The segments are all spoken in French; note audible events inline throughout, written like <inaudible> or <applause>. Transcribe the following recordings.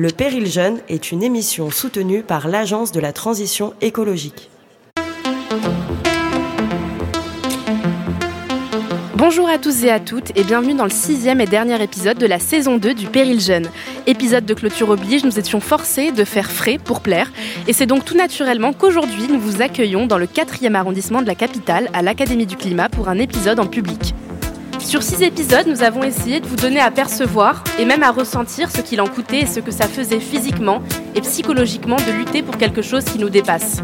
Le Péril Jeune est une émission soutenue par l'Agence de la transition écologique. Bonjour à tous et à toutes et bienvenue dans le sixième et dernier épisode de la saison 2 du Péril Jeune. Épisode de clôture oblige, nous étions forcés de faire frais pour plaire et c'est donc tout naturellement qu'aujourd'hui nous vous accueillons dans le quatrième arrondissement de la capitale à l'Académie du Climat pour un épisode en public. Sur six épisodes, nous avons essayé de vous donner à percevoir et même à ressentir ce qu'il en coûtait et ce que ça faisait physiquement et psychologiquement de lutter pour quelque chose qui nous dépasse.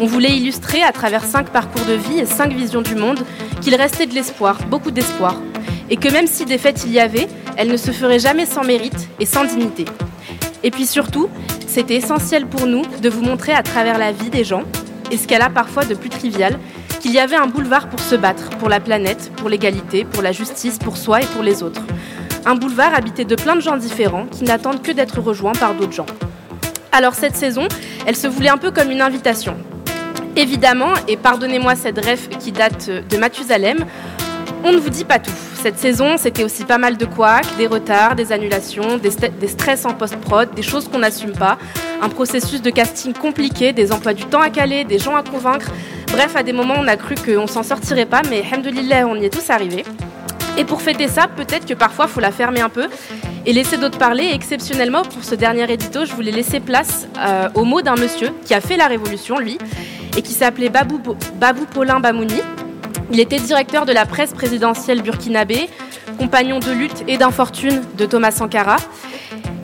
On voulait illustrer à travers cinq parcours de vie et cinq visions du monde qu'il restait de l'espoir, beaucoup d'espoir, et que même si des fêtes il y avait, elles ne se feraient jamais sans mérite et sans dignité. Et puis surtout, c'était essentiel pour nous de vous montrer à travers la vie des gens, et ce qu'elle a parfois de plus trivial, qu'il y avait un boulevard pour se battre, pour la planète, pour l'égalité, pour la justice, pour soi et pour les autres. Un boulevard habité de plein de gens différents qui n'attendent que d'être rejoints par d'autres gens. Alors cette saison, elle se voulait un peu comme une invitation. Évidemment, et pardonnez-moi cette ref qui date de Mathusalem, on ne vous dit pas tout. Cette saison, c'était aussi pas mal de couacs, des retards, des annulations, des, stress en post-prod, des choses qu'on n'assume pas, un processus de casting compliqué, des emplois du temps à caler, des gens à convaincre. Bref, à des moments, on a cru qu'on s'en sortirait pas, mais hamdoulilah, on y est tous arrivés. Et pour fêter ça, peut-être que parfois, il faut la fermer un peu et laisser d'autres parler. Exceptionnellement, pour ce dernier édito, je voulais laisser place euh, aux mots d'un monsieur qui a fait la révolution, lui, et qui s'appelait Babou Paulin Bamouni. Il était directeur de la presse présidentielle burkinabé, compagnon de lutte et d'infortune de Thomas Sankara.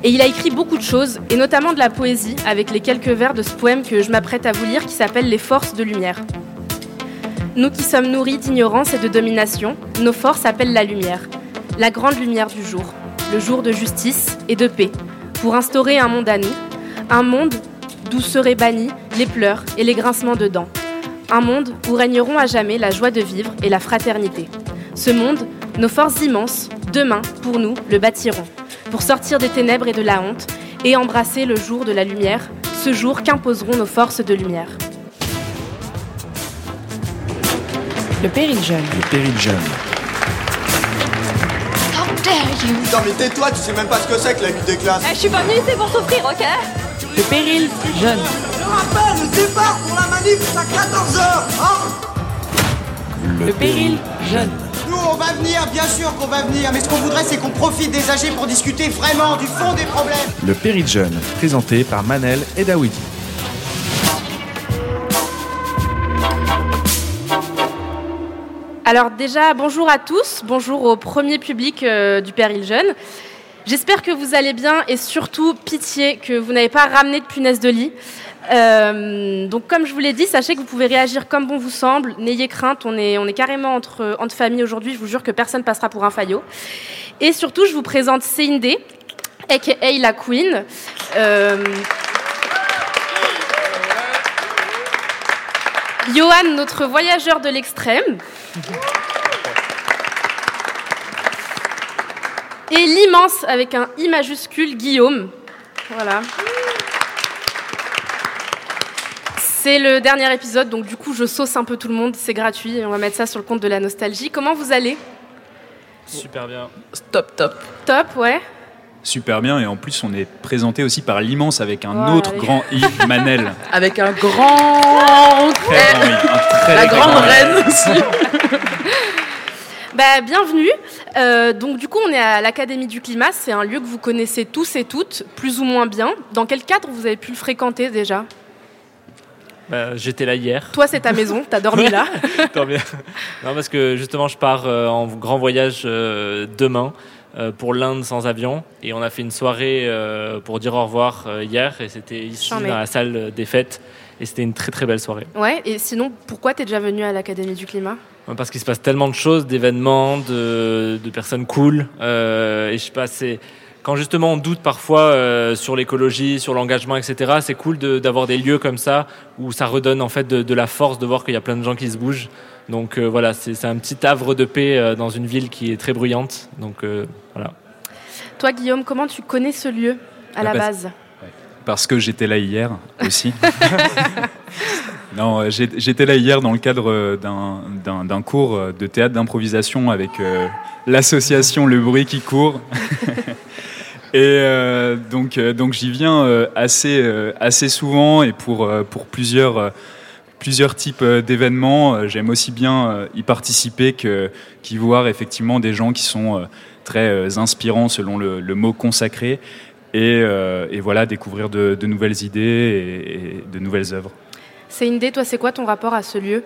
Et il a écrit beaucoup de choses, et notamment de la poésie, avec les quelques vers de ce poème que je m'apprête à vous lire qui s'appelle Les forces de lumière. Nous qui sommes nourris d'ignorance et de domination, nos forces appellent la lumière, la grande lumière du jour, le jour de justice et de paix, pour instaurer un monde à nous, un monde d'où seraient bannis les pleurs et les grincements de dents, un monde où régneront à jamais la joie de vivre et la fraternité. Ce monde, nos forces immenses, demain, pour nous, le bâtiront, pour sortir des ténèbres et de la honte, et embrasser le jour de la lumière, ce jour qu'imposeront nos forces de lumière. Le Péril Jeune. Le Péril Jeune. How dare you? Putain mais tais-toi, tu sais même pas ce que c'est que la lutte des classes Eh, Je suis pas venue ici pour souffrir, ok? Le Péril Jeune. Rappelle, le départ pour la manif à 14h hein Le Péril Jeune. Nous on va venir, bien sûr qu'on va venir, mais ce qu'on voudrait c'est qu'on profite des âgés pour discuter vraiment du fond des problèmes Le Péril Jeune, présenté par Manel et Dawidi. Alors déjà, bonjour à tous, bonjour au premier public euh, du Péril Jeune. J'espère que vous allez bien et surtout, pitié, que vous n'avez pas ramené de punaise de lit. Euh, donc comme je vous l'ai dit, sachez que vous pouvez réagir comme bon vous semble. N'ayez crainte, on est, on est carrément entre, entre familles aujourd'hui. Je vous jure que personne passera pour un faillot. Et surtout, je vous présente Céline a.k.a. la Queen. Euh, Johan, notre voyageur de l'extrême. Et l'immense, avec un I majuscule, Guillaume. Voilà. C'est le dernier épisode, donc du coup je sauce un peu tout le monde, c'est gratuit, et on va mettre ça sur le compte de la nostalgie. Comment vous allez? Super bien. Top, top. Top, ouais. Super bien, et en plus on est présenté aussi par l'immense avec un autre allez. grand I, Manel. <laughs> Avec un grand. Très grand I, un très, La grande I. reine aussi. <laughs> Bah, bienvenue. Euh, donc du coup on est à l'Académie du Climat, c'est un lieu que vous connaissez tous et toutes, plus ou moins bien. Dans quel cadre vous avez pu le fréquenter déjà? Bah, J'étais là hier. Toi c'est ta maison, t'as dormi là. <laughs> Bien. non, parce que justement, je pars euh, en grand voyage euh, demain euh, pour l'Inde sans avion. Et on a fait une soirée euh, pour dire au revoir euh, hier. Et c'était ici, dans la salle des fêtes. et c'était une très très belle soirée. Ouais, et sinon, pourquoi tu es déjà venu à l'Académie du Climat? Parce qu'il se passe tellement de choses, d'événements, de, de personnes cool. Euh, et je sais pas, c'est quand justement on doute parfois euh, sur l'écologie, sur l'engagement, etc. C'est cool de- d'avoir des lieux comme ça où ça redonne en fait de, de la force de voir qu'il y a plein de gens qui se bougent. Donc euh, voilà, c'est un petit havre de paix euh, dans une ville qui est très bruyante. Donc euh, voilà. Toi, Guillaume, comment tu connais ce lieu à la Ah bah, base? Parce que j'étais là hier aussi. <laughs> non, j'étais là hier dans le cadre d'un- cours de théâtre d'improvisation avec euh, l'association Le Bruit qui court. <laughs> Et euh, donc, euh, donc j'y viens euh, assez, euh, assez souvent et pour, euh, pour plusieurs, euh, plusieurs types euh, d'événements. Euh, J'aime aussi bien euh, y participer que- qu'y voir effectivement des gens qui sont euh, très euh, inspirants selon le, le mot consacré et, euh, et voilà, découvrir de, de nouvelles idées et, et de nouvelles œuvres. C'est une idée, toi, c'est quoi ton rapport à ce lieu?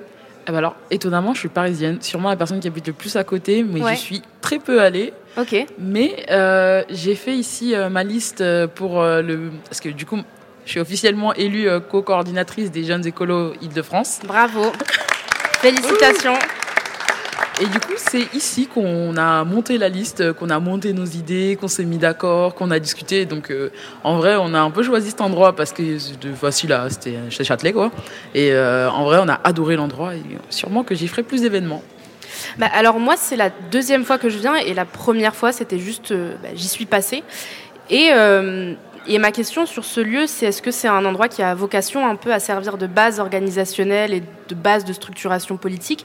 Eh ben alors, étonnamment, je suis parisienne, sûrement la personne qui habite le plus à côté, mais Ouais. j'y suis très peu allée. Ok. Mais euh, j'ai fait ici euh, ma liste euh, pour euh, le. Parce que du coup, je suis officiellement élue co-coordinatrice des jeunes écolos Île-de-France. Bravo. <laughs> Félicitations. Et du coup, c'est ici qu'on a monté la liste, qu'on a monté nos idées, qu'on s'est mis d'accord, qu'on a discuté. Donc, euh, en vrai, on a un peu choisi cet endroit parce que c'était facile à. C'était chez Châtelet, quoi. Et euh, en vrai, on a adoré l'endroit et sûrement que j'y ferai plus d'événements. Bah, alors moi, c'est la deuxième fois que je viens et la première fois, c'était juste, euh, bah, j'y suis passée. Et, euh, et ma question sur ce lieu, c'est est-ce que c'est un endroit qui a vocation un peu à servir de base organisationnelle et de base de structuration politique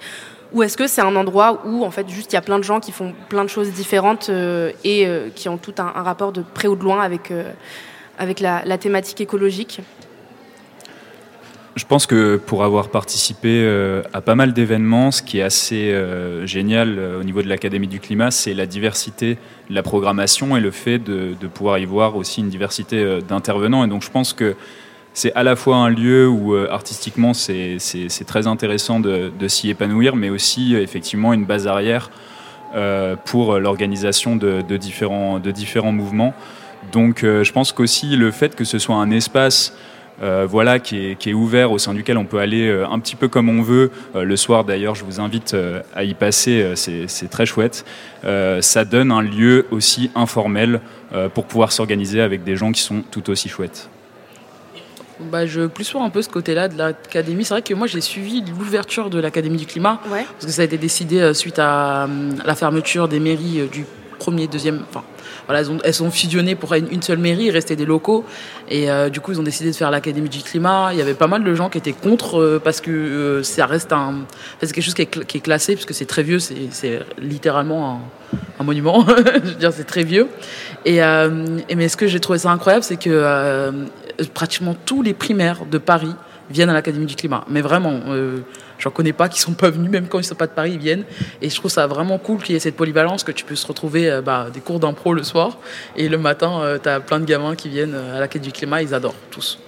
ou est-ce que c'est un endroit où en fait juste il y a plein de gens qui font plein de choses différentes euh, et qui ont tout un, rapport de près ou de loin avec, la thématique écologique? Je pense que pour avoir participé euh, à pas mal d'événements, ce qui est assez euh, génial euh, au niveau de l'Académie du climat, c'est la diversité de la programmation et le fait de, pouvoir y voir aussi une diversité d'intervenants. Et donc je pense que c'est à la fois un lieu où artistiquement c'est très intéressant de, s'y épanouir, mais aussi effectivement une base arrière pour l'organisation de, différents, de différents mouvements. Donc je pense qu'aussi le fait que ce soit un espace euh, voilà, qui est, qui est ouvert, au sein duquel on peut aller euh, un petit peu comme on veut. Euh, le soir, d'ailleurs, je vous invite euh, à y passer, euh, c'est c'est très chouette. Euh, ça donne un lieu aussi informel euh, pour pouvoir s'organiser avec des gens qui sont tout aussi chouettes. Bah, je plus sois un peu ce côté-là de l'académie. C'est vrai que moi, j'ai suivi l'ouverture de l'académie du climat. Ouais. Parce que ça a été décidé euh, suite à euh, la fermeture des mairies euh, du premier, deuxième. Enfin, voilà, elles ont, elles sont fusionnées pour une, seule mairie, il restait des locaux. Et euh, du coup, ils ont décidé de faire l'académie du climat. Il y avait pas mal de gens qui étaient contre euh, parce que euh, ça reste un. c'est quelque chose qui est, qui est classé, puisque c'est très vieux, c'est c'est littéralement un, un monument. <laughs> Je veux dire, c'est très vieux. Et, euh, et mais ce que j'ai trouvé ça incroyable, c'est que euh, pratiquement tous les primaires de Paris viennent à l'Académie du climat. Mais vraiment, euh, j'en connais pas qui sont pas venus, même quand ils sont pas de Paris, ils viennent. Et je trouve ça vraiment cool qu'il y ait cette polyvalence, que tu puisses retrouver euh, bah, des cours d'impro le soir. Et le matin, tu as plein de gamins qui viennent euh, à l'Académie du climat, ils adorent tous.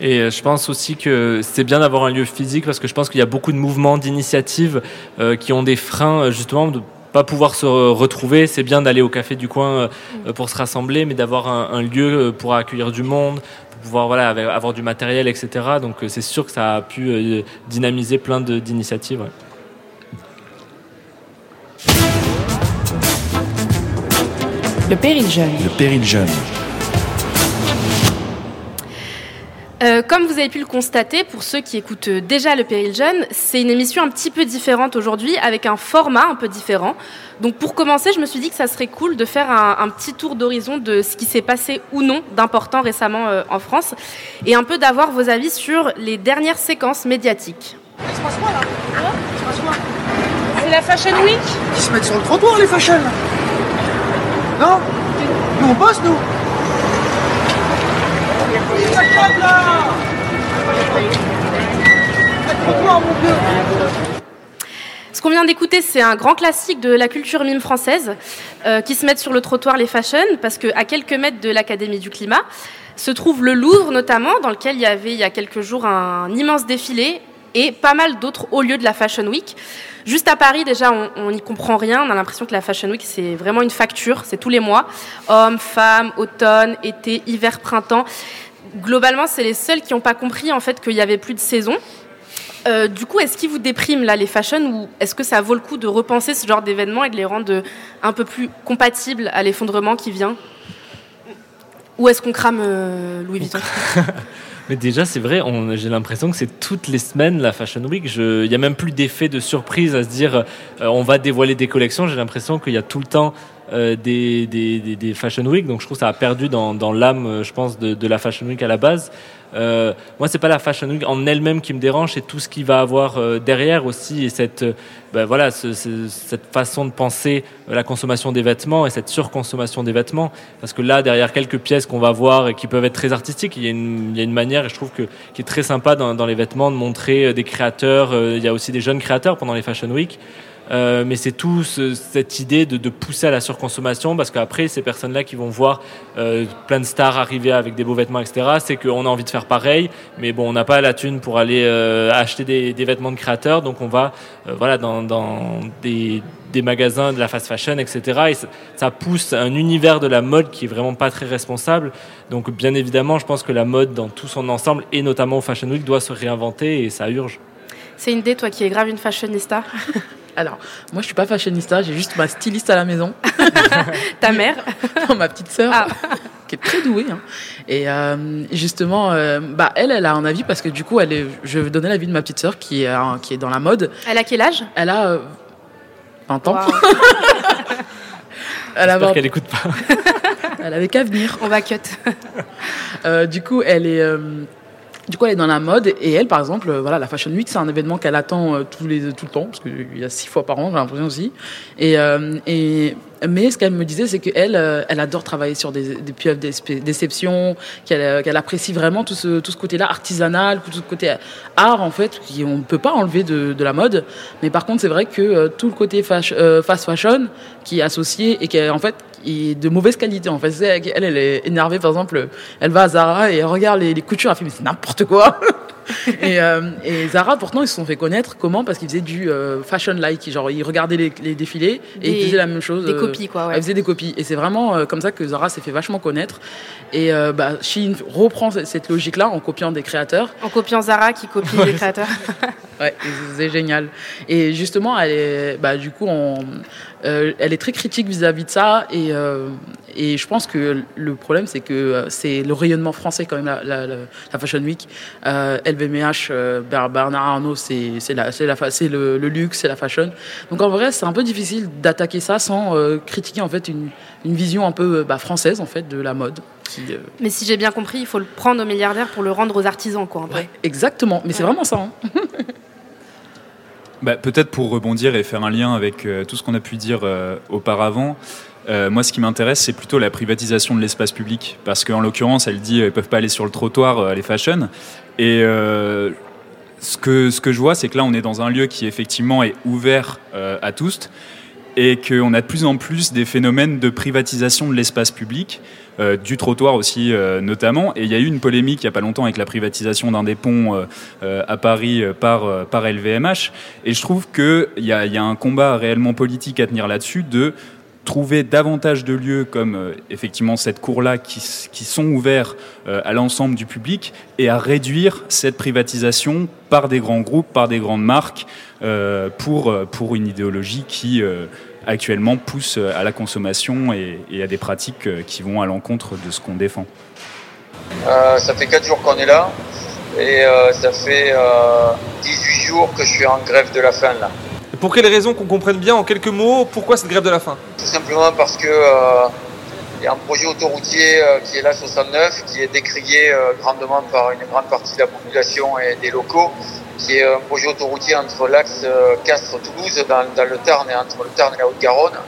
Et euh, je pense aussi que c'est bien d'avoir un lieu physique parce que je pense qu'il y a beaucoup de mouvements, d'initiatives euh, qui ont des freins euh, justement de pas pouvoir se re- retrouver. C'est bien d'aller au café du coin euh, pour se rassembler, mais d'avoir un, lieu euh, pour accueillir du monde, pouvoir voilà avoir du matériel, etc. Donc euh, c'est sûr que ça a pu euh, dynamiser plein de- d'initiatives. ouais. Le péril jeune. Le péril jeune. Euh, comme vous avez pu le constater, pour ceux qui écoutent déjà le Péril Jeune, c'est une émission un petit peu différente aujourd'hui, avec un format un peu différent. Donc pour commencer, je me suis dit que ça serait cool de faire un, un petit tour d'horizon de ce qui s'est passé ou non d'important récemment euh, en France, et un peu d'avoir vos avis sur les dernières séquences médiatiques. C'est la Fashion Week? Ils se mettent sur le trottoir, les fashion Non? Nous, on bosse, nous Ce qu'on vient d'écouter, c'est un grand classique de la culture mime française, euh, qui se mettent sur le trottoir les fashion, parce qu'à quelques mètres de l'Académie du climat se trouve le Louvre notamment, dans lequel il y avait il y a quelques jours un immense défilé et pas mal d'autres hauts lieux de la Fashion Week. Juste à Paris, déjà, on n'y comprend rien. On a l'impression que la Fashion Week, c'est vraiment une facture. C'est tous les mois. Hommes, femmes, automne, été, hiver, printemps. Globalement, c'est les seuls qui n'ont pas compris en fait qu'il y avait plus de saison. Euh, du coup, est-ce qu'ils vous dépriment là les fashion ou est-ce que ça vaut le coup de repenser ce genre d'événements et de les rendre euh, un peu plus compatibles à l'effondrement qui vient? Ou est-ce qu'on crame euh, Louis Vuitton? <laughs> Mais déjà, c'est vrai, on- j'ai l'impression que c'est toutes les semaines la Fashion Week. Il n'y a même plus d'effet de surprise à se dire euh, on va dévoiler des collections. J'ai l'impression qu'il y a tout le temps euh, des, des, des- Fashion Week. Donc je trouve que ça a perdu dans, dans l'âme, euh, je pense, de, la Fashion Week à la base. Euh, moi, c'est pas la Fashion Week en elle-même qui me dérange, c'est tout ce qui va avoir euh, derrière aussi et cette, ben voilà, ce- ce- cette façon de penser la consommation des vêtements et cette surconsommation des vêtements. Parce que là, derrière quelques pièces qu'on va voir et qui peuvent être très artistiques, il y a une, il y a une manière, et je trouve que qui est très sympa dans, dans les vêtements de montrer des créateurs. Il y a aussi des jeunes créateurs pendant les Fashion Week. Euh, mais c'est tout ce- cette idée de, pousser à la surconsommation parce qu'après ces personnes-là qui vont voir euh, plein de stars arriver avec des beaux vêtements etc c'est qu'on a envie de faire pareil mais bon on n'a pas la thune pour aller euh, acheter des, vêtements de créateurs donc on va voilà dans, des, magasins de la fast fashion etc et ça, ça pousse un univers de la mode qui est vraiment pas très responsable donc bien évidemment je pense que la mode dans tout son ensemble et notamment au Fashion Week doit se réinventer et ça urge C'est une idée, toi qui es grave une fashionista. <laughs> Alors, moi, je suis pas fashionista, j'ai juste ma styliste à la maison, <laughs> Ta mère <laughs> ma petite sœur, Ah. <laughs> qui est très douée. hein. Et euh, justement, euh, bah, elle, elle a un avis parce que du coup, elle est, je vais donner l'avis de ma petite sœur qui est, euh, qui est dans la mode. Elle a quel âge? Elle a euh, 20 ans. Elle, j'espère 20 qu'elle écoute pas elle avait qu'à venir. On va cut. Euh, du coup, elle est. du coup, elle est dans la mode et elle, par exemple, euh, voilà, la Fashion Week, c'est un événement qu'elle attend euh, tous les tout le temps parce qu'il y a six fois par an, j'ai l'impression aussi. Et, euh, et mais ce qu'elle me disait, c'est qu'elle, euh, elle adore travailler sur des, des pieuvres qu'elle euh, qu'elle apprécie vraiment tout ce tout ce côté-là artisanal, tout ce côté art en fait, qu'on ne peut pas enlever de, la mode. Mais par contre, c'est vrai que euh, tout le côté fast fashion qui est associé et qui est en fait de mauvaise qualité en fait. Elle, elle est énervée par exemple, elle va à Zara et regarde les, les coutures, elle fait mais c'est n'importe quoi. <laughs> <laughs> et, euh, et Zara, pourtant, ils se sont fait connaître. Comment? Parce qu'ils faisaient du euh, fashion-like. Genre, ils regardaient les, les défilés et Des- ils faisaient la même chose. des euh, copies, quoi, ouais. Ils faisaient des copies. Et c'est vraiment comme ça que Zara s'est fait vachement connaître. Et bah, Shein reprend cette- cette logique-là en copiant des créateurs. En copiant Zara qui copie les créateurs. <laughs> Ouais, c'est génial. Et justement, elle est, bah, du coup, on, euh, elle est très critique vis-à-vis de ça. Et, euh, et je pense que le problème, c'est que euh, c'est le rayonnement français quand même, la, la, Fashion Week. LVMH, Ber- Bernard Arnault, c'est le, le luxe, c'est la fashion. Donc en vrai, c'est un peu difficile d'attaquer ça sans critiquer en fait une, une vision un peu bah, française en fait de la mode. Qui, euh, Mais si j'ai bien compris, il faut le prendre aux milliardaires pour le rendre aux artisans, quoi. ouais, exactement. Mais c'est vraiment ça. hein. <laughs> Bah, Peut-être pour rebondir et faire un lien avec euh, tout ce qu'on a pu dire euh, auparavant. euh, moi, ce qui m'intéresse, c'est plutôt la privatisation de l'espace public. Parce qu'en l'occurrence, elle dit qu'ils peuvent pas aller sur le trottoir, euh, les fashion. Et euh, ce, que, ce que je vois, c'est que là, on est dans un lieu qui, effectivement, est ouvert euh, à tous. Et qu'on a de plus en plus des phénomènes de privatisation de l'espace public, euh, du trottoir aussi euh, notamment. Et il y a eu une polémique il n'y a pas longtemps avec la privatisation d'un des ponts euh, à Paris par, par LVMH. Et je trouve qu'il y a, y a un combat réellement politique à tenir là-dessus de trouver davantage de lieux comme effectivement cette cour-là qui, qui sont ouverts à l'ensemble du public et à réduire cette privatisation par des grands groupes, par des grandes marques pour, pour une idéologie qui actuellement pousse euh, à la consommation et, et à des pratiques euh, qui vont à l'encontre de ce qu'on défend. Euh, ça fait 4 jours qu'on est là et euh, ça fait euh, 18 jours que je suis en grève de la faim là. Pour quelles raisons qu'on comprenne bien en quelques mots pourquoi cette grève de la faim? Tout simplement parce que euh, il y a un projet autoroutier euh, qui est là 69 qui est décrié euh, grandement par une grande partie de la population et des locaux qui est un projet autoroutier entre l'axe euh, Castres-Toulouse dans, dans le Tarn et entre le Tarn et la Haute-Garonne.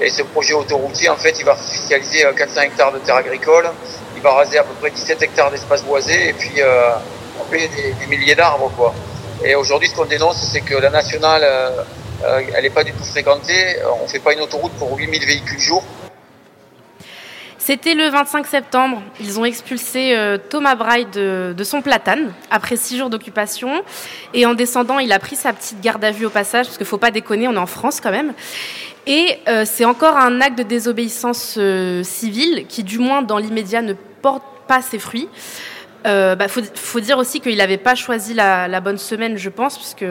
Et ce projet autoroutier, en fait, il va artificialiser euh, 400 hectares de terres agricoles, il va raser à peu près 17 hectares d'espace boisé et puis euh, couper des, des milliers d'arbres, quoi. Et aujourd'hui, ce qu'on dénonce, c'est que la nationale, euh, elle n'est pas du tout fréquentée. On fait pas une autoroute pour 8000 véhicules jour. C'était le 25 septembre. Ils ont expulsé euh, Thomas Braille de, son platane après six jours d'occupation. Et en descendant, il a pris sa petite garde à vue au passage, parce qu'il faut pas déconner, on est en France quand même. Et euh, c'est encore un acte de désobéissance euh, civile qui, du moins dans l'immédiat, ne porte pas ses fruits. euh, bah, faut, dire aussi qu'il n'avait pas choisi la bonne semaine, je pense, puisque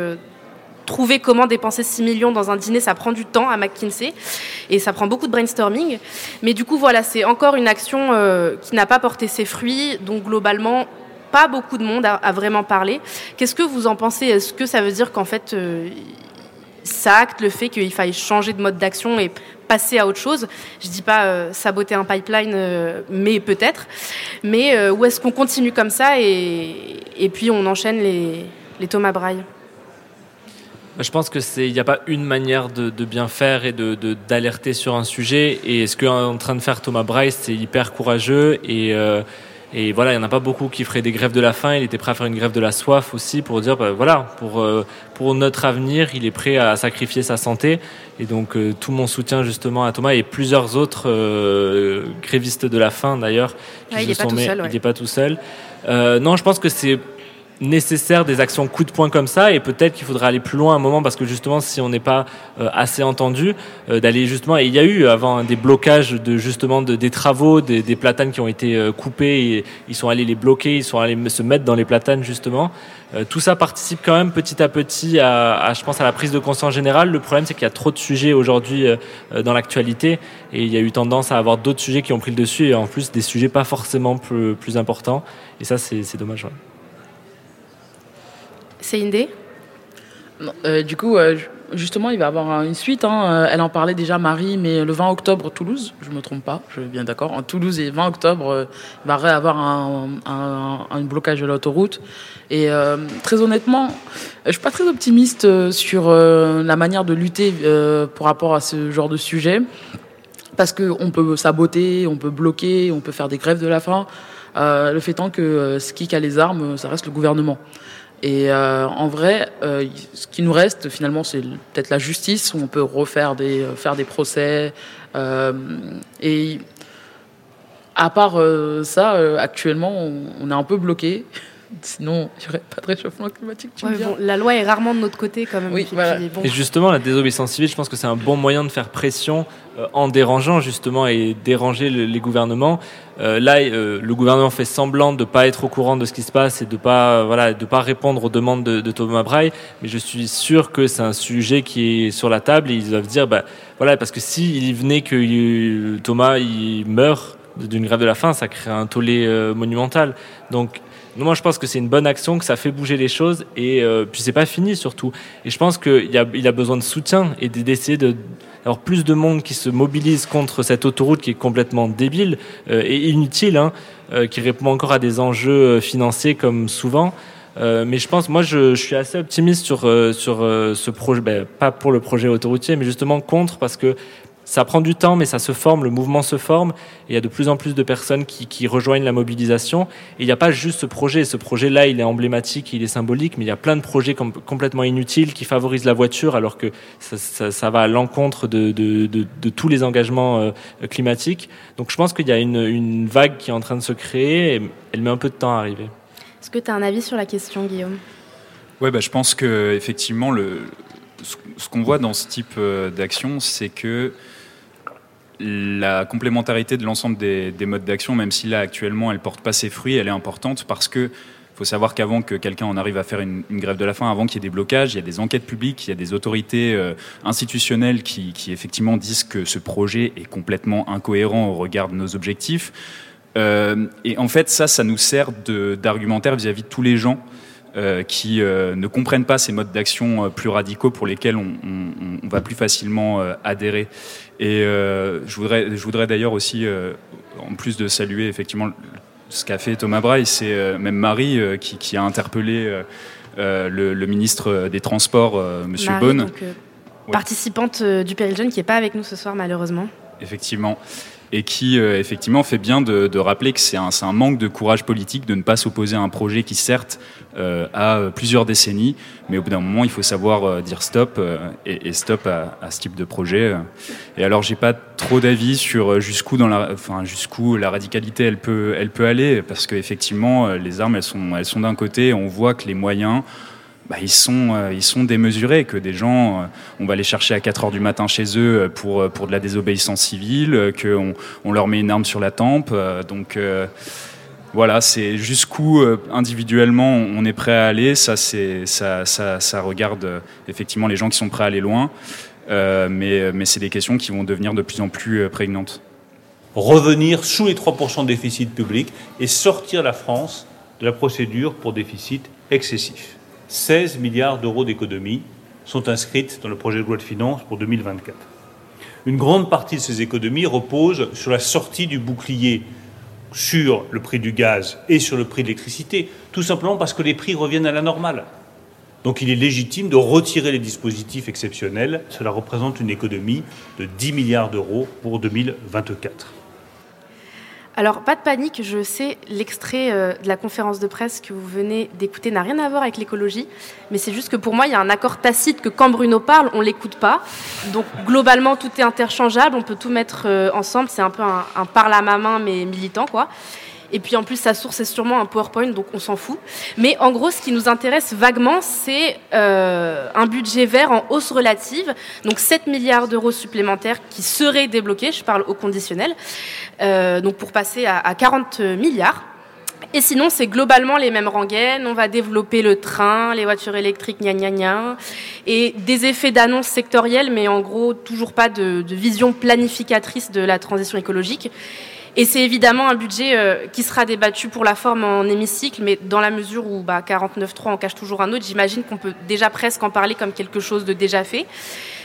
trouver comment dépenser 6 millions dans un dîner, ça prend du temps à McKinsey et ça prend beaucoup de brainstorming. Mais du coup, voilà, c'est encore une action euh, qui n'a pas porté ses fruits. Donc globalement, pas beaucoup de monde a, vraiment parlé. Qu'est-ce que vous en pensez? Est-ce que ça veut dire qu'en fait, euh, ça acte le fait qu'il faille changer de mode d'action et passer à autre chose? Je dis pas euh, saboter un pipeline, mais peut-être. Mais où est-ce qu'on continue comme ça et, et puis on enchaîne les, les Thomas Braille? Je pense que c'est, il n'y a pas une manière de, de bien faire et de, d'alerter sur un sujet. Et ce qu'est en train de faire Thomas Bryce, c'est hyper courageux. Et, euh, et voilà, il n'y en a pas beaucoup qui feraient des grèves de la faim. Il était prêt à faire une grève de la soif aussi pour dire, bah, voilà, pour, euh, pour notre avenir, il est prêt à sacrifier sa santé. Et donc, euh, tout mon soutien justement à Thomas et plusieurs autres euh, grévistes de la faim d'ailleurs. qui Ouais, il pas ouais. N'est pas tout seul. Non, je pense que c'est nécessaire des actions coup de poing comme ça et peut-être qu'il faudra aller plus loin à un moment parce que justement si on n'est pas euh, assez entendu euh, d'aller justement et il y a eu avant des blocages de justement de, des travaux des, des platanes qui ont été euh, coupés et ils sont allés les bloquer ils sont allés se mettre dans les platanes justement. Euh, tout ça participe quand même petit à petit à, je pense à la prise de conscience générale. Le problème c'est qu'il y a trop de sujets aujourd'hui dans l'actualité et il y a eu tendance à avoir d'autres sujets qui ont pris le dessus et en plus des sujets pas forcément plus, plus importants. Et ça c'est dommage ouais. Non, euh, du coup, euh, ju- justement, il va y avoir un- une suite. hein. Euh, Elle en parlait déjà, Marie, mais le 20 octobre, Toulouse, je me trompe pas, je suis bien d'accord. En Toulouse, et 20 octobre, il va y avoir un, blocage de l'autoroute. Et très honnêtement, je suis pas très optimiste sur la manière de lutter par rapport à ce genre de sujet. Parce qu'on peut saboter, on peut bloquer, on peut faire des grèves de la faim. Le fait tant que ce qui a les armes, ça reste le gouvernement. Et euh, en vrai, euh, ce qui nous reste finalement, c'est peut-être la justice où on peut refaire des, euh, faire des procès. Euh, et à part euh, ça, euh, actuellement, on, on est un peu bloqué. Sinon, il n'y aurait pas de réchauffement climatique. Tu Ouais, bon, La loi est rarement de notre côté quand même. Oui, Et puis, voilà. bon. Et justement, la désobéissance civile, je pense que c'est un bon moyen de faire pression euh, en dérangeant justement et déranger le- les gouvernements. Euh, là, euh, le gouvernement fait semblant de pas être au courant de ce qui se passe et de pas voilà de pas répondre aux demandes de, de Thomas Braille. Mais je suis sûr que c'est un sujet qui est sur la table et ils doivent dire bah voilà parce que s'il venait que Thomas il meurt d'une grève de la faim, ça crée un tollé euh, monumental. Donc moi, je pense que c'est une bonne action, que ça fait bouger les choses, et euh, puis c'est pas fini surtout. Et je pense qu'il a, besoin de soutien et d'essayer de d'avoir plus de monde qui se mobilise contre cette autoroute qui est complètement débile euh, et inutile, hein, euh, qui répond encore à des enjeux euh, financiers comme souvent. Mais je pense, moi, je, suis assez optimiste sur sur ce projet, ben, pas pour le projet autoroutier, mais justement contre parce que ça prend du temps, mais ça se forme, le mouvement se forme, et il y a de plus en plus de personnes qui, qui rejoignent la mobilisation. Et il n'y a pas juste ce projet. Ce projet-là, il est emblématique, il est symbolique, mais il y a plein de projets com- complètement inutiles qui favorisent la voiture, alors que ça, ça- ça va à l'encontre de, de- de- de tous les engagements euh, climatiques. Donc je pense qu'il y a une, une vague qui est en train de se créer, et elle met un peu de temps à arriver. Est-ce que tu as un avis sur la question, Guillaume? Ouais, bah, je pense que effectivement, le, ce, ce qu'on voit dans ce type euh, d'action, c'est que la complémentarité de l'ensemble des, des modes d'action, même si là actuellement elle porte pas ses fruits, elle est importante parce que faut savoir qu'avant que quelqu'un en arrive à faire une, grève de la faim, avant qu'il y ait des blocages, il y a des enquêtes publiques, il y a des autorités euh, institutionnelles qui, effectivement disent que ce projet est complètement incohérent au regard de nos objectifs. Euh, et en fait, ça, ça nous sert d'argumentaire vis-à-vis de tous les gens euh, qui ne comprennent pas ces modes d'action plus radicaux pour lesquels on va plus facilement euh, adhérer. Et euh, je voudrais, je voudrais d'ailleurs aussi, euh, en plus de saluer effectivement ce qu'a fait Thomas Braille, c'est même Marie qui, qui a interpellé le, le ministre des Transports, Monsieur donc, Ouais. participante du Péril Jeune qui n'est pas avec nous ce soir malheureusement. effectivement, et qui euh, effectivement fait bien de, de rappeler que c'est un, un manque de courage politique de ne pas s'opposer à un projet qui certes euh, a euh, plusieurs décennies, mais au bout d'un moment il faut savoir euh, dire stop euh, et, et stop à, à ce type de projet. Et alors j'ai pas trop d'avis sur jusqu'où dans la, enfin jusqu'où la radicalité elle peut, elle peut aller, parce qu'effectivement euh, les armes elles sont, elles sont d'un côté, on voit que les moyens bah, ils, sont, euh, ils sont démesurés, que des gens, euh, on va les chercher à 4 heures du matin chez eux euh, pour, de la désobéissance civile, qu'on on leur met une arme sur la tempe. donc, voilà, c'est jusqu'où individuellement on est prêt à aller. Ça, regarde effectivement les gens qui sont prêts à aller loin, mais, mais c'est des questions qui vont devenir de plus en plus prégnantes. revenir sous les 3% de déficit public et sortir la France de la procédure pour déficit excessif. 16 milliards d'euros d'économies sont inscrites dans le projet de loi de finances pour 2024. Une grande partie de ces économies repose sur la sortie du bouclier sur le prix du gaz et sur le prix de l'électricité, tout simplement parce que les prix reviennent à la normale. Donc il est légitime de retirer les dispositifs exceptionnels. Cela représente une économie de 10 milliards d'euros pour 2024. Alors, pas de panique, je sais, l'extrait euh, de la conférence de presse que vous venez d'écouter n'a rien à voir avec l'écologie, mais c'est juste que pour moi, il y a un accord tacite que quand Bruno parle, on l'écoute pas. Donc, globalement, tout est interchangeable, on peut tout mettre euh, ensemble, c'est un peu un, un parle à ma main, mais militant, quoi. Et puis en plus, sa source est sûrement un PowerPoint, donc on s'en fout. Mais en gros, ce qui nous intéresse vaguement, c'est euh, un budget vert en hausse relative, donc 7 milliards d'euros supplémentaires qui seraient débloqués, je parle au conditionnel, euh, donc pour passer à, à 40 milliards. Et sinon, c'est globalement les mêmes rengaines. On va développer le train, les voitures électriques, gna gna gna. Et des effets d'annonce sectorielle, mais en gros, toujours pas de vision planificatrice de la transition écologique. Et c'est évidemment un budget euh, qui sera débattu pour la forme en hémicycle, mais dans la mesure où bah, 49.3 en cache toujours un autre, j'imagine qu'on peut déjà presque en parler comme quelque chose de déjà fait.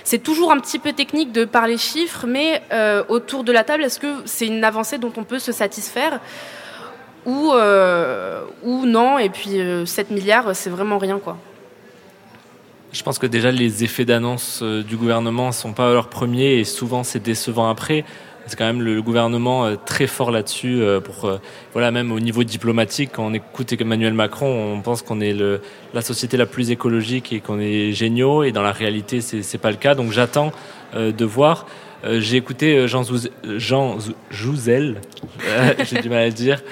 C'est toujours un petit peu technique de parler chiffres, mais euh, autour de la table, est-ce que c'est une avancée dont on peut se satisfaire ou, euh, ou non Et puis euh, 7 milliards, c'est vraiment rien, quoi. Je pense que déjà les effets d'annonce du gouvernement sont pas leurs premiers et souvent c'est décevant après. C'est quand même le gouvernement euh, très fort là-dessus euh, pour euh, voilà même au niveau diplomatique quand on écoute Emmanuel Macron on pense qu'on est la société la plus écologique et qu'on est géniaux et dans la réalité c'est c'est pas le cas donc j'attends de voir j'ai écouté Jean, Zouz- Jean Zou- Jouzel, <laughs> j'ai du mal à le dire,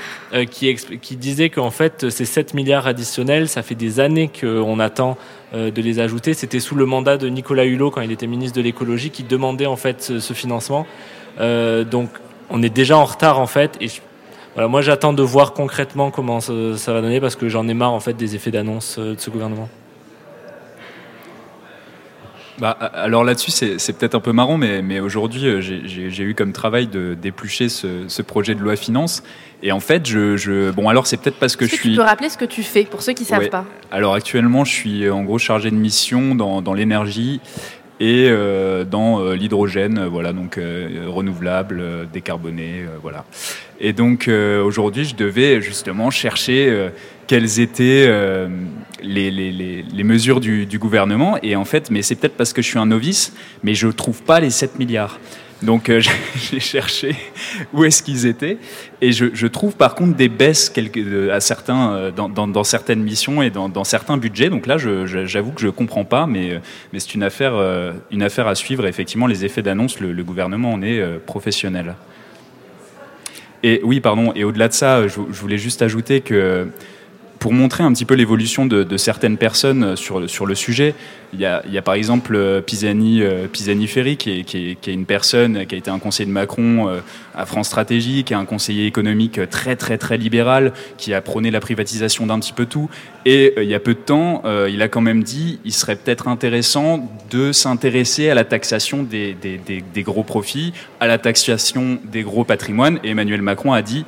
qui, expl- qui disait qu'en fait ces 7 milliards additionnels, ça fait des années qu'on attend de les ajouter. C'était sous le mandat de Nicolas Hulot quand il était ministre de l'écologie qui demandait en fait ce financement. Euh, donc on est déjà en retard en fait et je- voilà, moi j'attends de voir concrètement comment ça, ça va donner parce que j'en ai marre en fait des effets d'annonce euh, de ce gouvernement. Bah, alors là-dessus, c'est c'est peut-être un peu marrant, mais, mais aujourd'hui, euh, j'ai- j'ai j'ai eu comme travail de d'éplucher ce, ce projet de loi finance. Et en fait, je, je bon, alors c'est peut-être parce que Est-ce je que tu suis. peux rappeler ce que tu fais pour ceux qui savent Ouais. pas? Alors actuellement, je suis en gros chargé de mission dans, dans l'énergie et euh, dans euh, l'hydrogène, euh, voilà, donc euh, renouvelable, euh, décarboné, euh, voilà. Et donc aujourd'hui, je devais justement chercher quelles étaient les, les, les, les mesures du, du gouvernement. Et en fait, mais c'est peut-être parce que je suis un novice, mais je trouve pas les 7 milliards. Donc euh, <laughs> j'ai cherché où est-ce qu'ils étaient et je, trouve par contre des baisses de- à certains, euh, dans, certaines missions et dans, certains budgets. Donc là, j'avoue que je comprends pas, mais, euh, c'est une affaire, euh, à suivre. Effectivement, les effets d'annonce, le, gouvernement en est euh, professionnel. Et oui, pardon. Et au-delà de ça, je voulais juste ajouter que pour montrer un petit peu l'évolution de, certaines personnes sur, sur le sujet, il y a, par exemple euh, Pisani, euh, Pisani Ferry, qui est, qui, est, une personne qui a été un conseiller de Macron euh, à France Stratégie, qui est un conseiller économique très très très libéral, qui a prôné la privatisation d'un petit peu tout. Et il y a peu de temps, il a quand même dit il serait peut-être intéressant de s'intéresser à la taxation des, des, des gros profits, à la taxation des gros patrimoines. Et Emmanuel Macron a dit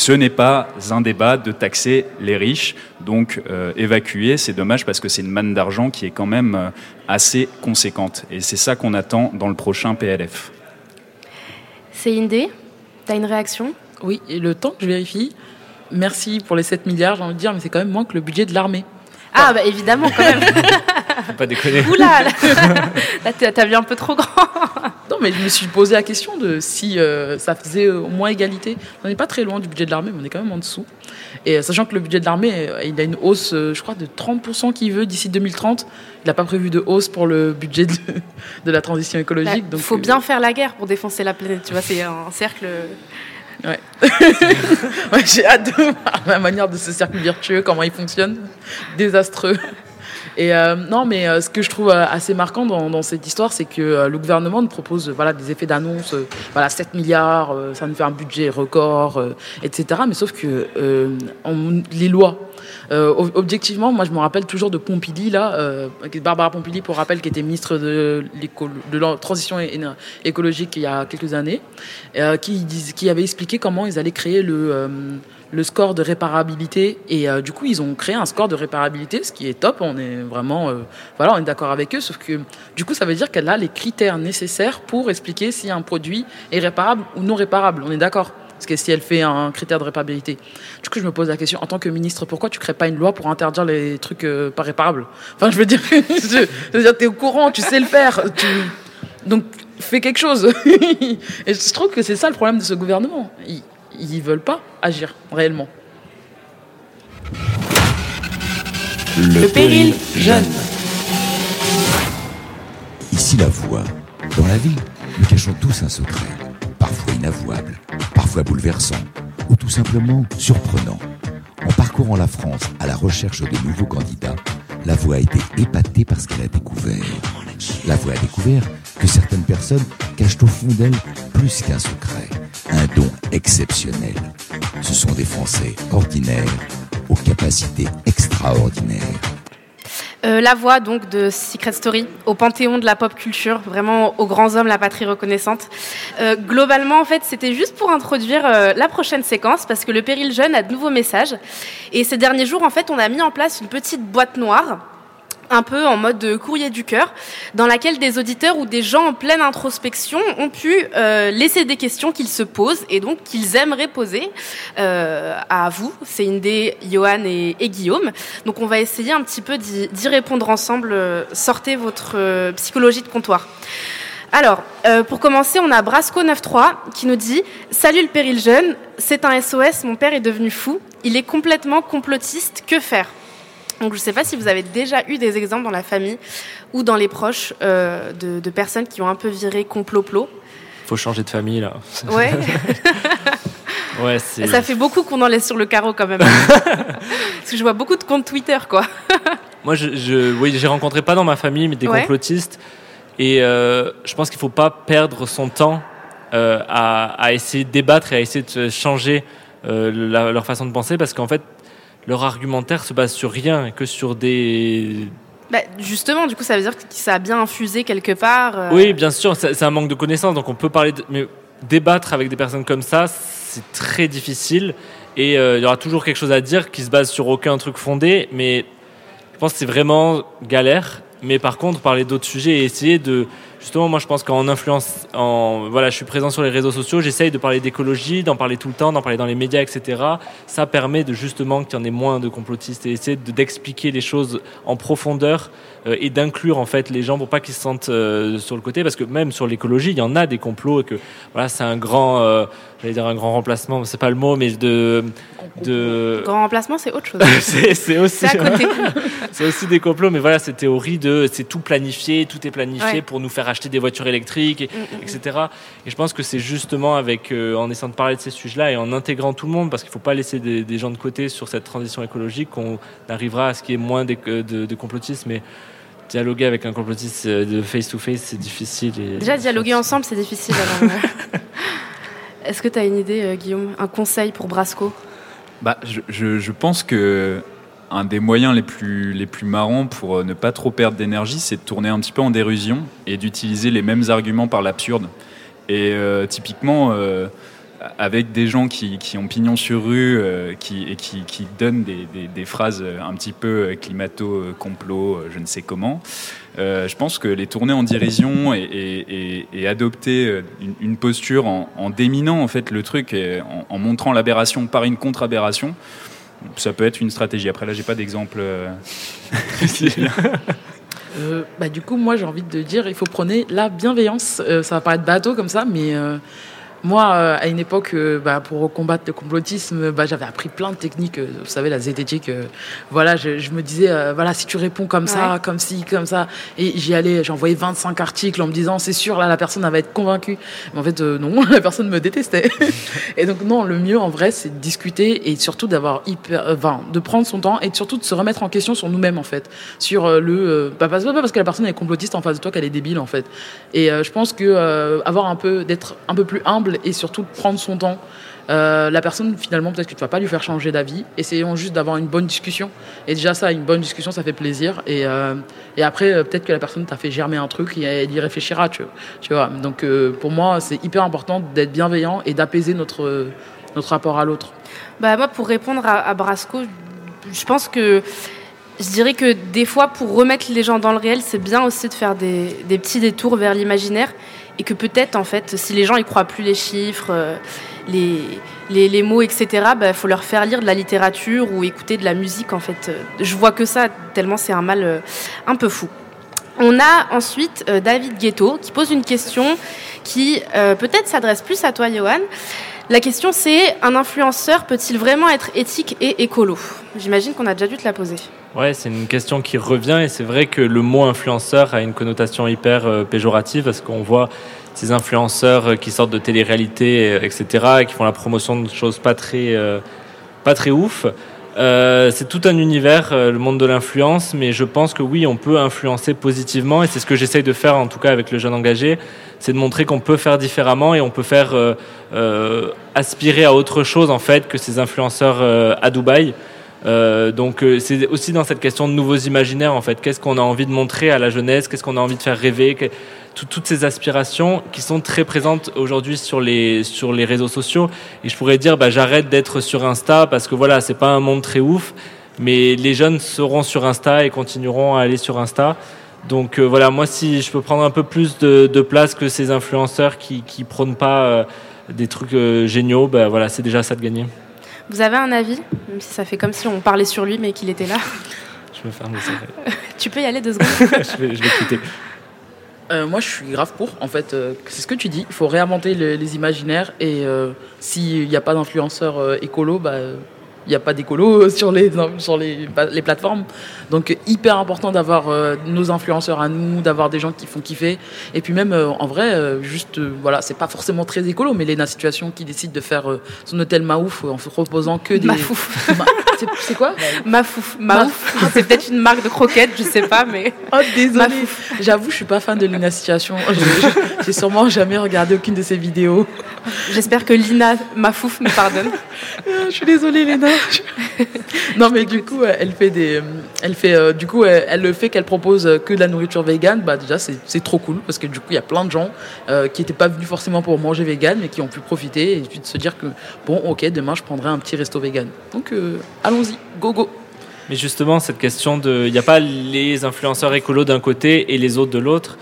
ce n'est pas un débat de taxer les riches, donc euh, évacuer, c'est dommage parce que c'est une manne d'argent qui est quand même euh, assez conséquente. Et c'est ça qu'on attend dans le prochain PLF. C'est Indé T'as une réaction? Oui, et le temps que je vérifie, merci pour les 7 milliards, j'ai envie de dire, mais c'est quand même moins que le budget de l'armée. Ah, bah évidemment, quand même. <laughs> Faut pas déconner. Oula, là, <laughs> là t'as vu un peu trop grand. Mais je me suis posé la question de si euh, ça faisait au moins égalité. On n'est pas très loin du budget de l'armée, mais on est quand même en dessous. Et euh, sachant que le budget de l'armée, euh, il a une hausse, je crois, de 30% qu'il veut d'ici 2030. Il n'a pas prévu de hausse pour le budget de, <laughs> de la transition écologique. Il donc, faut euh, bien faire la guerre pour défoncer la planète. Tu vois, c'est un cercle. Ouais. <laughs> Ouais, J'ai hâte de voir la manière de ce cercle vertueux, comment il fonctionne. Désastreux. Et euh, non, mais euh, ce que je trouve euh, assez marquant dans, cette histoire, c'est que le gouvernement nous propose voilà, des effets d'annonce, voilà, 7 milliards, ça nous fait un budget record, etc. Mais sauf que les lois, ob- objectivement, moi je me rappelle toujours de Pompili, là, Barbara Pompili, pour rappel, qui était ministre de, de la transition écologique il y a quelques années, qui, avait expliqué comment ils allaient créer le, le score de réparabilité. Et euh, du coup, ils ont créé un score de réparabilité, ce qui est top. On est vraiment, euh, voilà, on est d'accord avec eux. Sauf que du coup, ça veut dire qu'elle a les critères nécessaires pour expliquer si un produit est réparable ou non réparable. On est d'accord parce que si elle fait un critère de réparabilité. Du coup, je me pose la question, en tant que ministre, pourquoi tu crées pas une loi pour interdire les trucs euh, pas réparables? Enfin, je veux dire, <laughs> je, je veux dire, t'es au courant, tu sais le faire. Donc, fais quelque chose. <laughs> Et je trouve que c'est ça le problème de ce gouvernement. Ils veulent pas agir réellement. Le péril jeune. Ici la voix. Dans la vie, nous cachons tous un secret, parfois inavouable, parfois bouleversant, ou tout simplement surprenant. En parcourant la France à la recherche de nouveaux candidats, la voix a été épatée par ce qu'elle a découvert. La voix a découvert que certaines personnes cachent au fond d'elles plus qu'un secret, un don exceptionnel. Ce sont des Français ordinaires aux capacités extraordinaires. Euh, la voix donc de Secret Story au panthéon de la pop culture, vraiment aux grands hommes, la patrie reconnaissante. Euh, globalement, en fait, c'était juste pour introduire euh, la prochaine séquence parce que le Péril Jeune a de nouveaux messages. Et ces derniers jours, en fait, on a mis en place une petite boîte noire un peu en mode de courrier du cœur, dans laquelle des auditeurs ou des gens en pleine introspection ont pu euh, laisser des questions qu'ils se posent et donc qu'ils aimeraient poser euh, à vous, Céindé, Johan et, Guillaume. Donc on va essayer un petit peu d'y répondre ensemble. Euh, Sortez votre euh, psychologie de comptoir. Alors, euh, pour commencer, on a Brasco93 qui nous dit Salut le péril jeune, c'est un SOS, mon père est devenu fou, il est complètement complotiste, que faire? Donc je ne sais pas si vous avez déjà eu des exemples dans la famille ou dans les proches euh, de, de personnes qui ont un peu viré complot-plot. Faut changer de famille là. Ouais. <laughs> Ça fait beaucoup qu'on en laisse sur le carreau quand même. <laughs> Parce que je vois beaucoup de comptes Twitter quoi. <laughs> Moi, je, je, oui, j'ai rencontré pas dans ma famille, mais des Ouais. complotistes. Et euh, je pense qu'il faut pas perdre son temps euh, à, à essayer de débattre et à essayer de changer euh, la- leur façon de penser, parce qu'en fait, leur argumentaire se base sur rien, que sur des. Bah, justement, du coup, ça veut dire que ça a bien infusé quelque part. euh, Oui, bien sûr, c'est un manque de connaissances, donc on peut parler, de... mais débattre avec des personnes comme ça, c'est très difficile. Et euh, il y aura toujours quelque chose à dire qui se base sur aucun truc fondé, mais je pense que c'est vraiment galère. Mais par contre, parler d'autres sujets et essayer de. Justement, moi, je pense qu'en influence. En, voilà, je suis présent sur les réseaux sociaux, j'essaye de parler d'écologie, d'en parler tout le temps, d'en parler dans les médias, etc. Ça permet de justement qu'il y en ait moins de complotistes et essayer de- d'expliquer les choses en profondeur et d'inclure en fait les gens pour pas qu'ils se sentent euh, sur le côté. Parce que même sur l'écologie, il y en a des complots et que voilà, c'est un grand. euh, J'allais dire un grand remplacement, c'est pas le mot, mais de. de Grand remplacement, c'est autre chose. <laughs> c'est aussi <laughs> C'est aussi des complots mais voilà cette théorie de c'est tout planifié tout est planifié Ouais. pour nous faire acheter des voitures électriques et- Mm, mm, etc et je pense que c'est justement avec euh, en essayant de parler de ces sujets là et en intégrant tout le monde parce qu'il faut pas laisser des, des gens de côté sur cette transition écologique qu'on arrivera à ce qu'il y ait moins de, de, de complotistes mais dialoguer avec un complotiste euh, de face to face c'est difficile et Déjà, dialoguer ensemble, c'est difficile. alors, euh. <laughs> Est-ce que tu as une idée, euh, Guillaume Un conseil pour Brasco? Bah, je, je- je pense que un des moyens les plus, les plus marrants pour ne pas trop perdre d'énergie, c'est de tourner un petit peu en dérision et d'utiliser les mêmes arguments par l'absurde. Et euh, typiquement, euh, avec des gens qui, ont pignon sur rue euh, qui, et qui, donnent des, phrases euh, un petit peu euh, climato-complot, je ne sais comment, je pense que les tourner en dérision et, adopter une, posture en, déminant en fait le truc en, montrant l'aberration par une contre-aberration, ça peut être une stratégie. Après là, j'ai pas d'exemple. <laughs> bah, du coup, moi, j'ai envie de dire, il faut prôner la bienveillance. Ça va paraître bateau comme ça, mais Moi, euh, à une époque, euh, bah, pour combattre le complotisme, bah, j'avais appris plein de techniques. euh, vous savez, la zététique. voilà, je, je me disais, voilà, si tu réponds comme ça, Ouais. comme ci, comme ça, et j'y allais, envoyé 25 articles en me disant, c'est sûr, là, la personne elle va être convaincue. Mais en fait, non, <laughs> la personne me détestait. <laughs> et donc, non, le mieux, en vrai, c'est de discuter et surtout d'avoir hyper, enfin, de prendre son temps et surtout de se remettre en question sur nous-mêmes, en fait, sur le, bah, pas parce que la personne est complotiste en face de toi qu'elle est débile, en fait. Et je pense que avoir un peu, d'être un peu plus humble et surtout prendre son temps. Euh, la personne, finalement, peut-être que tu vas pas lui faire changer d'avis. Essayons juste d'avoir une bonne discussion. Et déjà, ça, une bonne discussion, ça fait plaisir. Et, euh, après, euh, peut-être que la personne t'a fait germer un truc et elle y réfléchira, tu, vois. Donc, pour moi, c'est hyper important d'être bienveillant et d'apaiser notre, notre rapport à l'autre. Bah, moi, pour répondre à, Brasco, je pense que je dirais que des fois, pour remettre les gens dans le réel, c'est bien aussi de faire des petits détours vers l'imaginaire. Et que peut-être, en fait, si les gens ils croient plus les chiffres, euh, les, les, mots, etc., il bah, faut leur faire lire de la littérature ou écouter de la musique, en fait. Euh, Je vois que ça, tellement c'est un mal euh, un peu fou. On a ensuite David Ghetto qui pose une question qui peut-être s'adresse plus à toi, Johan. La question c'est un influenceur peut-il vraiment être éthique et écolo? J'imagine qu'on a déjà dû te la poser. Ouais, c'est une question qui revient et c'est vrai que le mot influenceur a une connotation hyper euh, péjorative parce qu'on voit ces influenceurs euh, qui sortent de télé-réalité, euh, etc., et qui font la promotion de choses pas très, pas très ouf. Euh, c'est tout un univers, euh, le monde de l'influence, mais je pense que oui, on peut influencer positivement et c'est ce que j'essaye de faire en tout cas avec le jeune engagé, c'est de montrer qu'on peut faire différemment et on peut faire euh, aspirer à autre chose en fait que ces influenceurs à Dubaï. Donc c'est aussi dans cette question de nouveaux imaginaires en fait. Qu'est-ce qu'on a envie de montrer à la jeunesse? Qu'est-ce qu'on a envie de faire rêver? Tout- Toutes ces aspirations qui sont très présentes aujourd'hui sur les sur les réseaux sociaux. Et je pourrais dire bah j'arrête d'être sur Insta parce que voilà c'est pas un monde très ouf, mais les jeunes seront sur Insta et continueront à aller sur Insta. Donc euh, voilà moi si je peux prendre un peu plus de, de place que ces influenceurs qui qui prônent pas euh, des trucs euh, géniaux, bah voilà c'est déjà ça de gagner. Vous avez un avis Même si ça fait comme si on parlait sur lui mais qu'il était là? Je me ferme oreilles. <laughs> tu peux y aller deux secondes <laughs> je, vais, je vais quitter. Euh, moi, je suis grave pour. En fait, euh, c'est ce que tu dis. Il faut réinventer le- les imaginaires. Et euh, s'il n'y a pas d'influenceurs euh, écolo, bah, euh, il n'y a pas d'écolo <laughs> sur, les, sur les, bah, les plateformes. Donc, hyper important d'avoir euh, nos influenceurs à nous, d'avoir des gens qui font kiffer. Et puis même, euh, en vrai, euh, juste, euh, voilà, c'est pas forcément très écolo, mais Lena Situation qui décide de faire euh, son hôtel Maouf en proposant que des... <laughs> Mafouf. C'est- quoi Mafouf. Maouf. C'est peut-être une marque de croquettes, je sais pas, mais. <laughs> Oh, désolé. J'avoue, je suis pas fan de Lina Situation. J'ai sûrement jamais regardé aucune de ses vidéos. J'espère que Lina Mafouf me pardonne. je suis désolée, Léna. non, mais du coup, euh, elle fait des. Elle fait, euh, du coup, elle, elle le fait qu'elle propose euh, que de la nourriture végane. Bah, déjà, c'est trop cool parce que du coup, il y a plein de gens euh, qui n'étaient pas venus forcément pour manger vegan, mais qui ont pu profiter et puis de se dire que, bon, ok, demain, je prendrai un petit resto vegan. Donc, euh, allons-y, go, go. Mais justement, cette question de. Il n'y a pas les influenceurs écolos d'un côté et les autres de l'autre.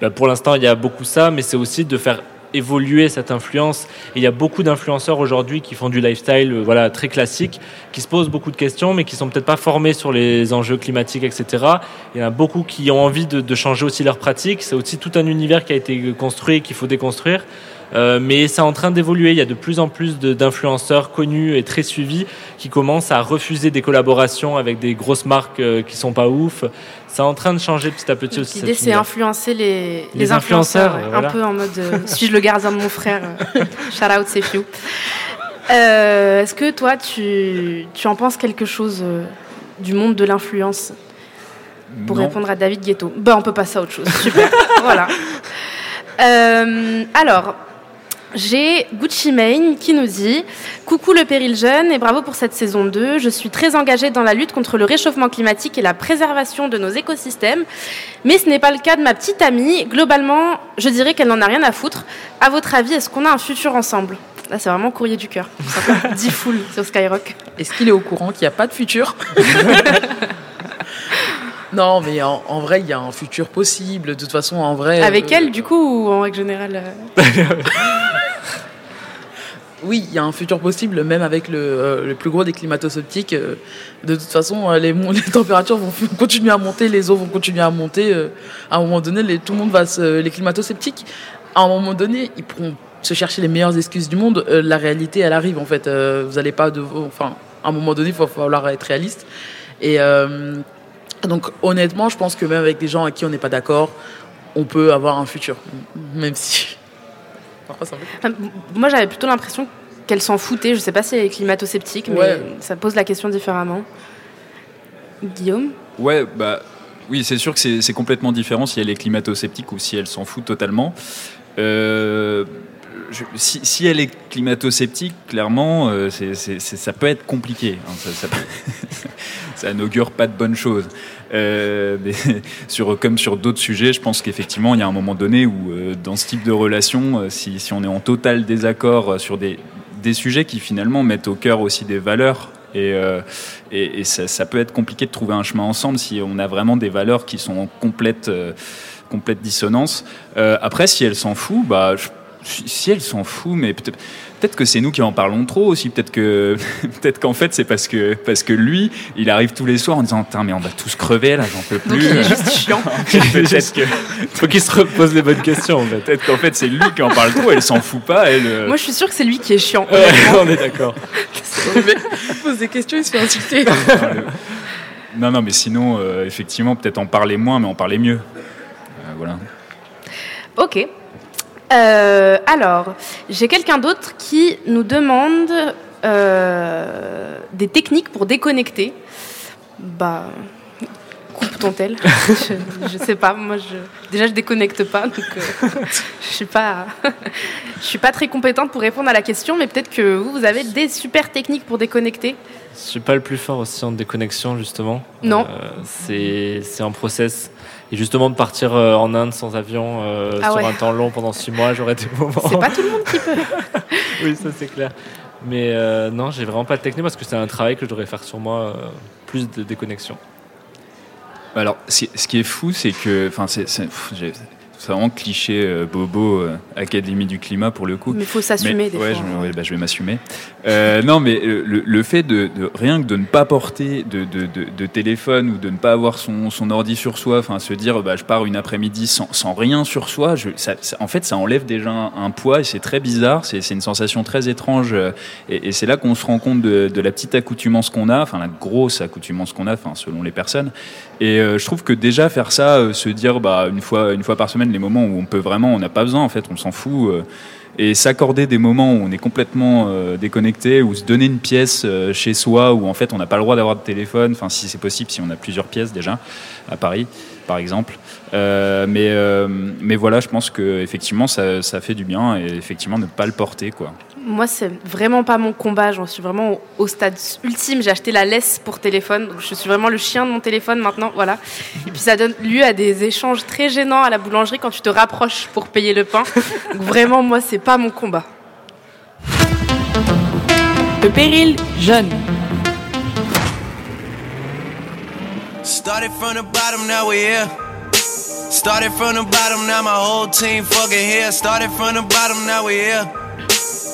Bah, pour l'instant, il y a beaucoup ça, mais c'est aussi de faire évoluer cette influence. Il y a beaucoup d'influenceurs aujourd'hui qui font du lifestyle euh, voilà, très classique, qui se posent beaucoup de questions, mais qui sont peut-être pas formés sur les enjeux climatiques, etc. Il y en a beaucoup qui ont envie de, de changer aussi leurs pratiques. C'est aussi tout un univers qui a été construit et qu'il faut déconstruire. Euh, mais c'est en train d'évoluer. Il y a de plus en plus d'influenceurs connus et très suivis qui commencent à refuser des collaborations avec des grosses marques euh, qui sont pas ouf. C'est en train de changer petit à petit aussi. L'idée, c'est influencer les, Les influenceurs, voilà. Un peu en mode euh, <laughs> suis-je le gardien de mon frère euh, Shout out, c'est Est-ce que toi, tu, tu en penses quelque chose du monde de l'influence? Pour Non. répondre à David Ghetto. Bah, on peut passer à autre chose. Super. <laughs> voilà. Euh, alors. J'ai Gucci Mane qui nous dit Coucou le péril jeune et bravo pour cette saison 2. Je suis très engagée dans la lutte contre le réchauffement climatique et la préservation de nos écosystèmes. Mais ce n'est pas le cas de ma petite amie. Globalement, je dirais qu'elle n'en a rien à foutre. À votre avis, est-ce qu'on a un futur ensemble? Là, c'est vraiment courrier du cœur. Ça fait 10 full sur Skyrock. Est-ce qu'il est au courant qu'il n'y a pas de futur? <laughs> Non, mais en, en vrai, il y a un futur possible. De toute façon, en vrai. Avec euh, elle, du coup, ou en règle générale euh <laughs> Oui, il y a un futur possible, même avec le, euh, le plus gros des climato-sceptiques. de toute façon, <laughs> les, températures vont continuer à monter, les eaux vont continuer à monter. à un moment donné, les- tout le monde va se. Les climato-sceptiques, à un moment donné, ils pourront se chercher les meilleures excuses du monde, la réalité, elle arrive en fait. Vous n'allez pas de, enfin, à un moment donné, il va falloir être réaliste. Et euh, donc, honnêtement, je pense que même avec des gens avec qui on n'est pas d'accord, on peut avoir un futur, même si. <laughs> Moi, j'avais plutôt l'impression qu'elle s'en foutait. Je sais pas si elle est climato-sceptique, mais Ouais. ça pose la question différemment. Guillaume? Ouais, bah oui, c'est sûr que c'est complètement différent si elle est climato-sceptique ou si elle s'en fout totalement. Euh, je- si, si elle est climato-sceptique, clairement, euh, ça peut être compliqué. hein, ça, ça, <laughs> ça n'augure pas de bonnes choses. Euh, <laughs> sur, comme sur d'autres sujets, je pense qu'effectivement, il y a un moment donné où, euh, dans ce type de relation, euh, si, on est en total désaccord sur des, des sujets qui finalement mettent au cœur aussi des valeurs, et, ça, peut être compliqué de trouver un chemin ensemble si on a vraiment des valeurs qui sont en complète, complète dissonance. Après, si elle s'en fout, bah, si elle s'en fout, mais peut-être peut-être que c'est nous qui en parlons trop aussi. Peut-être que <laughs> peut-être qu'en fait c'est parce que parce que lui, il arrive tous les soirs en disant Putain, mais on va tous crever là, j'en peux plus. Donc il est juste chiant. <laughs> peut-être que Faut qu'il se repose les bonnes questions en fait. peut-être qu'en fait c'est lui qui en parle trop. Elle s'en fout pas. Elle. euh, Moi, je suis sûre que c'est lui qui est chiant. Ouais, on est d'accord. <laughs> Mec pose des questions, il se fait insulter. Non, non, mais sinon, euh, effectivement, peut-être en parler moins, mais en parler mieux. Euh, voilà. Ok. Euh, alors, j'ai quelqu'un d'autre qui nous demande euh, des techniques pour déconnecter. Bah, coupe ton tel. je, je sais pas. Moi, je, déjà, je déconnecte pas, donc euh, je suis pas, je suis pas très compétente pour répondre à la question, mais peut-être que vous, vous avez des super techniques pour déconnecter. Je suis pas le plus fort aussi en déconnexion justement. Non. Euh, c'est c'est un process. Et justement de partir euh, en Inde sans avion euh, Ah sur ouais. un temps long pendant six mois, j'aurais des moments. C'est pas tout le monde qui peut. <laughs> oui, ça c'est clair. Mais euh, non, j'ai vraiment pas de technique parce que c'est un travail que je devrais faire sur moi, plus de déconnexion. Alors, ce qui est fou, c'est que. Enfin, c'est c'est- vraiment cliché euh, bobo, euh, Académie du climat pour le coup. Mais faut s'assumer des ouais, fois. Je, ouais, bah, je vais m'assumer. Euh, non, mais le, le fait de, de- rien que de ne pas porter de, de- de- de téléphone ou de ne pas avoir son, son ordi sur soi, enfin se dire bah, je pars une après-midi sans, sans rien sur soi, je, ça- ça- en fait ça enlève déjà un, un poids et c'est très bizarre, c'est une sensation très étrange et, et c'est là qu'on se rend compte de, la petite accoutumance qu'on a, enfin la grosse accoutumance qu'on a, enfin selon les personnes. Et je trouve que déjà faire ça, se dire bah, une, fois, une fois par semaine, les moments où on peut vraiment, on n'a pas besoin en fait, on s'en fout. euh, et s'accorder des moments où on est complètement euh, déconnecté, ou se donner une pièce euh, chez soi où en fait on n'a pas le droit d'avoir de téléphone, enfin si c'est possible, si on a plusieurs pièces déjà à Paris par exemple. Mais, mais voilà, je pense que effectivement ça, ça fait du bien et effectivement ne pas le porter quoi. Moi, c'est vraiment pas mon combat. J'en suis vraiment au, au stade ultime. J'ai acheté la laisse pour téléphone. Donc, je suis vraiment le chien de mon téléphone maintenant. Voilà. Et puis, ça donne lieu à des échanges très gênants à la boulangerie quand tu te rapproches pour payer le pain. <laughs> Donc, vraiment, moi, c'est pas mon combat. Le péril jeune. Started from the bottom, now we here. Started from the bottom, now my whole team fucking here. Started from the bottom, now we here.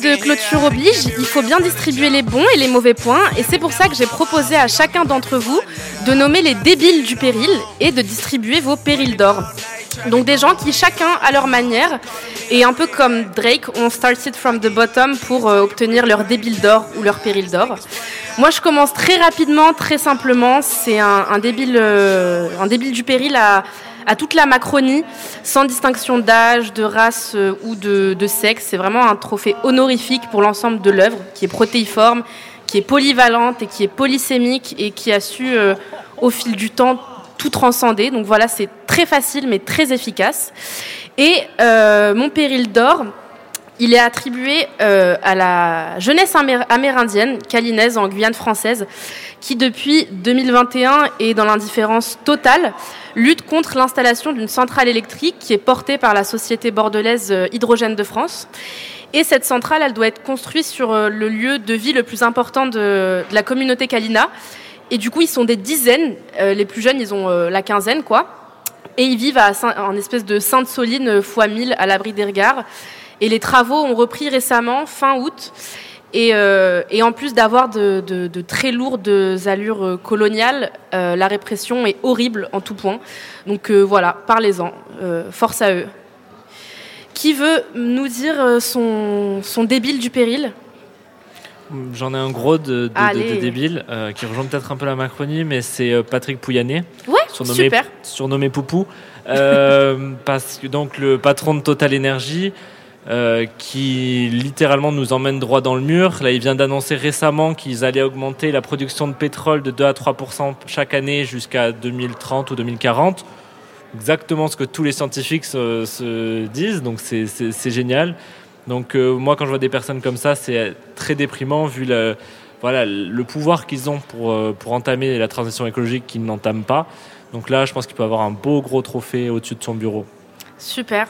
de clôture oblige, il faut bien distribuer les bons et les mauvais points, et c'est pour ça que j'ai proposé à chacun d'entre vous de nommer les débiles du péril et de distribuer vos périls d'or. Donc des gens qui chacun à leur manière, et un peu comme Drake, ont started from the bottom pour euh, obtenir leur débile d'or ou leur péril d'or. Moi je commence très rapidement, très simplement, c'est un débile, euh, un débile du péril à, à toute la Macronie, sans distinction d'âge, de race euh, ou de, sexe. C'est vraiment un trophée honorifique pour l'ensemble de l'œuvre, qui est protéiforme, qui est polyvalente et qui est polysémique et qui a su, euh, au fil du temps, tout transcender. Donc voilà, c'est très facile mais très efficace. Et euh, mon péril d'or, il est attribué euh, à la jeunesse amér- amérindienne, calinaise en Guyane française, qui depuis 2021 est dans l'indifférence totale, lutte contre l'installation d'une centrale électrique qui est portée par la société bordelaise euh, Hydrogène de France. Et cette centrale, elle doit être construite sur euh, le lieu de vie le plus important de, la communauté Kalina. Et du coup, ils sont des dizaines. Euh, les plus jeunes, ils ont la quinzaine, quoi. Et ils vivent à en espèce de Sainte-Soline fois 1000 à l'abri des regards. Et les travaux ont repris récemment, fin août. Et, euh, et en plus d'avoir de, de- de très lourdes allures euh, coloniales, euh, la répression est horrible en tout point. Donc euh, voilà, parlez-en. Force à eux. Qui veut nous dire son, son débile du péril? J'en ai un gros de, de, débile euh, qui rejoint peut-être un peu la Macronie, mais c'est Patrick Pouyanné. Ouais, surnommé, super. Surnommé Poupou. Euh, <laughs> parce que donc le patron de Total Energy, euh, qui littéralement nous emmène droit dans le mur. Là, il vient d'annoncer récemment qu'ils allaient augmenter la production de pétrole de 2 à 3% chaque année jusqu'à 2030 ou 2040. Exactement ce que tous les scientifiques se, se disent, donc c'est génial. Donc euh, moi, quand je vois des personnes comme ça, c'est très déprimant vu le, voilà, le pouvoir qu'ils ont pour, euh, pour entamer la transition écologique qu'ils n'entament pas. Donc là, je pense qu'il peut avoir un beau gros trophée au-dessus de son bureau. Super.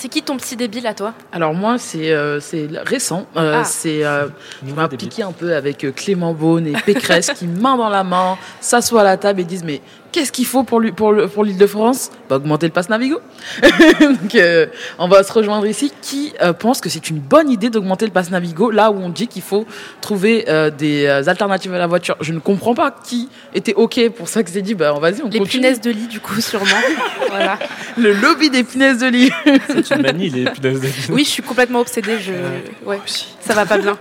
C'est qui ton petit débile à toi? Alors moi, c'est euh, c'est récent. Euh, Ah. C'est euh, je m'impliquais un peu avec euh, Clément Beaune et Pécresse qui, main dans la main, s'assoient à la table et disent mais qu'est-ce qu'il faut pour lui- pour le- pour l'Île-de-France? Bah, Augmenter le pass Navigo. <laughs> Donc euh, on va se rejoindre ici. Qui euh, pense que c'est une bonne idée d'augmenter le pass Navigo là où on dit qu'il faut trouver euh, des alternatives à la voiture? Je ne comprends pas qui était ok pour ça que c'est dit bah vas-y on Les continue. punaises de lit, du coup, sûrement. <laughs> voilà. Le lobby des punaises de lit. C'est une manie, les punaises de lit. Oui, je suis complètement obsédée. Je... Ouais, ça va pas bien.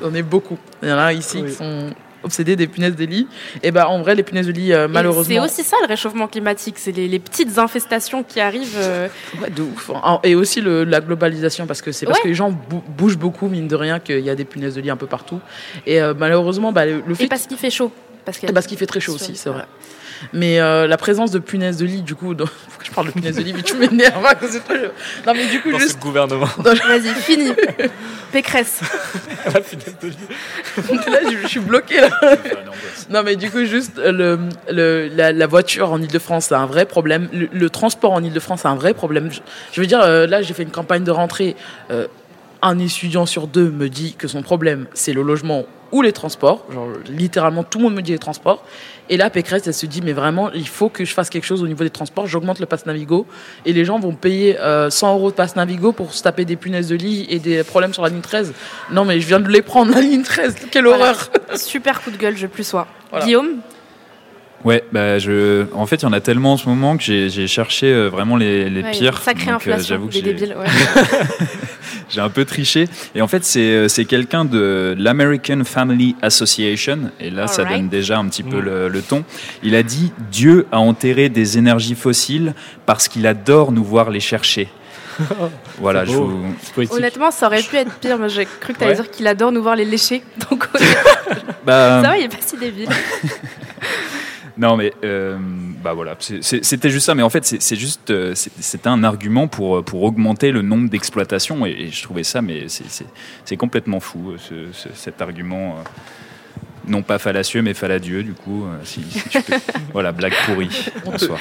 On est beaucoup. Il y en a ici qui sont obsédés des punaises de lit. Et ben en vrai, les punaises de lit, euh, malheureusement. C'est aussi ça le réchauffement climatique, c'est les, les petites infestations qui arrivent. euh, Ouais, de ouf. En- Et aussi le- la globalisation, parce que c'est parce Ouais. que les gens bou- bougent beaucoup, mine de rien, qu'il y a des punaises de lit un peu partout. Et euh, malheureusement, bah, le, fait. Et parce qu'il fait chaud. Parce, qu'il fait très chaud aussi, c'est vrai. Mais euh, la présence de punaises de lit, du coup, dans- <laughs> faut que je parle de punaises de lit, mais tu m'énerves à cause de toi. je- Non, mais du coup, Dans juste. ce gouvernement. Vas-y, fini. Pécresse. <laughs> La punaise de lit. là, je, je suis bloqué là. Non, mais du coup, juste euh, le, le- la, la voiture en Ile-de-France, c'est un vrai problème. Le, le transport en Ile-de-France, c'est un vrai problème. Je, je veux dire, euh, là, j'ai fait une campagne de rentrée. euh, un étudiant sur deux me dit que son problème, c'est le logement ou les transports. Genre, littéralement, tout le monde me dit les transports. Et là, Pécresse, elle se dit, mais vraiment, il faut que je fasse quelque chose au niveau des transports. J'augmente le pass Navigo. Et les gens vont payer euh, 100 euros de pass Navigo pour se taper des punaises de lit et des problèmes sur la ligne 13. Non, mais je viens de les prendre, la ligne 13. Quelle Voilà. horreur! Super coup de gueule, je plus sois. Voilà. Guillaume? Ouais, bah je. En fait, il y en a tellement en ce moment que j'ai cherché euh, vraiment les, les Ouais, pires. Sacrée euh, inflation j'avoue que des débiles. ouais. <laughs> <laughs> J'ai un peu triché. Et en fait, c'est euh, c'est quelqu'un de l'American Family Association. Et là, ça donne déjà un petit peu Mm. le, le ton. Il a dit Dieu a enterré des énergies fossiles parce qu'il adore nous voir les chercher. <laughs> voilà, je vous. Honnêtement, ça aurait pu être pire. Moi, j'ai cru que tu allais Ouais. dire qu'il adore nous voir les lécher. <laughs> Donc, Bah, <laughs> ça va, il est pas si débile. Non, mais euh, bah voilà, c'était juste ça. Mais en fait, c'est juste, euh, c'était un argument pour pour augmenter le nombre d'exploitations. Et, je trouvais ça, mais c'est- complètement fou euh, ce- cet argument. Non pas fallacieux, mais falladieux, du coup. euh, si, si tu peux. <laughs> voilà, blague pourrie. Bonsoir.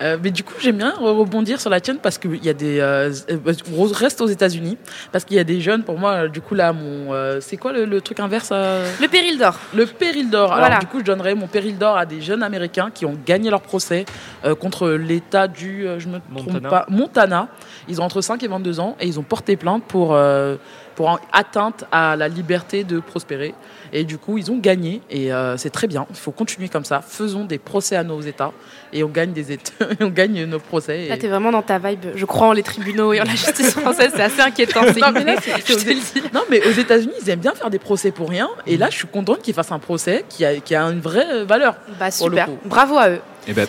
Euh, mais du coup, j'aime bien re- rebondir sur la tienne parce qu'il y a des. Euh, euh, on reste aux États-Unis parce qu'il y a des jeunes. Pour moi, du coup, là, mon. euh, c'est quoi le, le truc inverse euh Le péril d'or. Le péril d'or. Voilà. Alors, du coup, je donnerais mon péril d'or à des jeunes américains qui ont gagné leur procès euh, contre l'État du. euh, je me trompe Montana. pas. Montana. Ils ont entre 5 et 22 ans et ils ont porté plainte pour. euh, pour atteinte à la liberté de prospérer. Et du coup, ils ont gagné. Et euh, c'est très bien. Il faut continuer comme ça. Faisons des procès à nos États. Et on gagne, des États, <laughs> on gagne nos procès. Là, et- t'es vraiment dans ta vibe. Je crois en les tribunaux et en la justice française. C'est assez inquiétant. <laughs> c'est Non mais, là, Je aux te le Éta- dis. non, mais aux États-Unis, ils aiment bien faire des procès pour rien. Et là, je suis contente qu'ils fassent un procès qui a, qui a une vraie valeur. Bah, pour le super. coup. Bravo à eux. Et ben,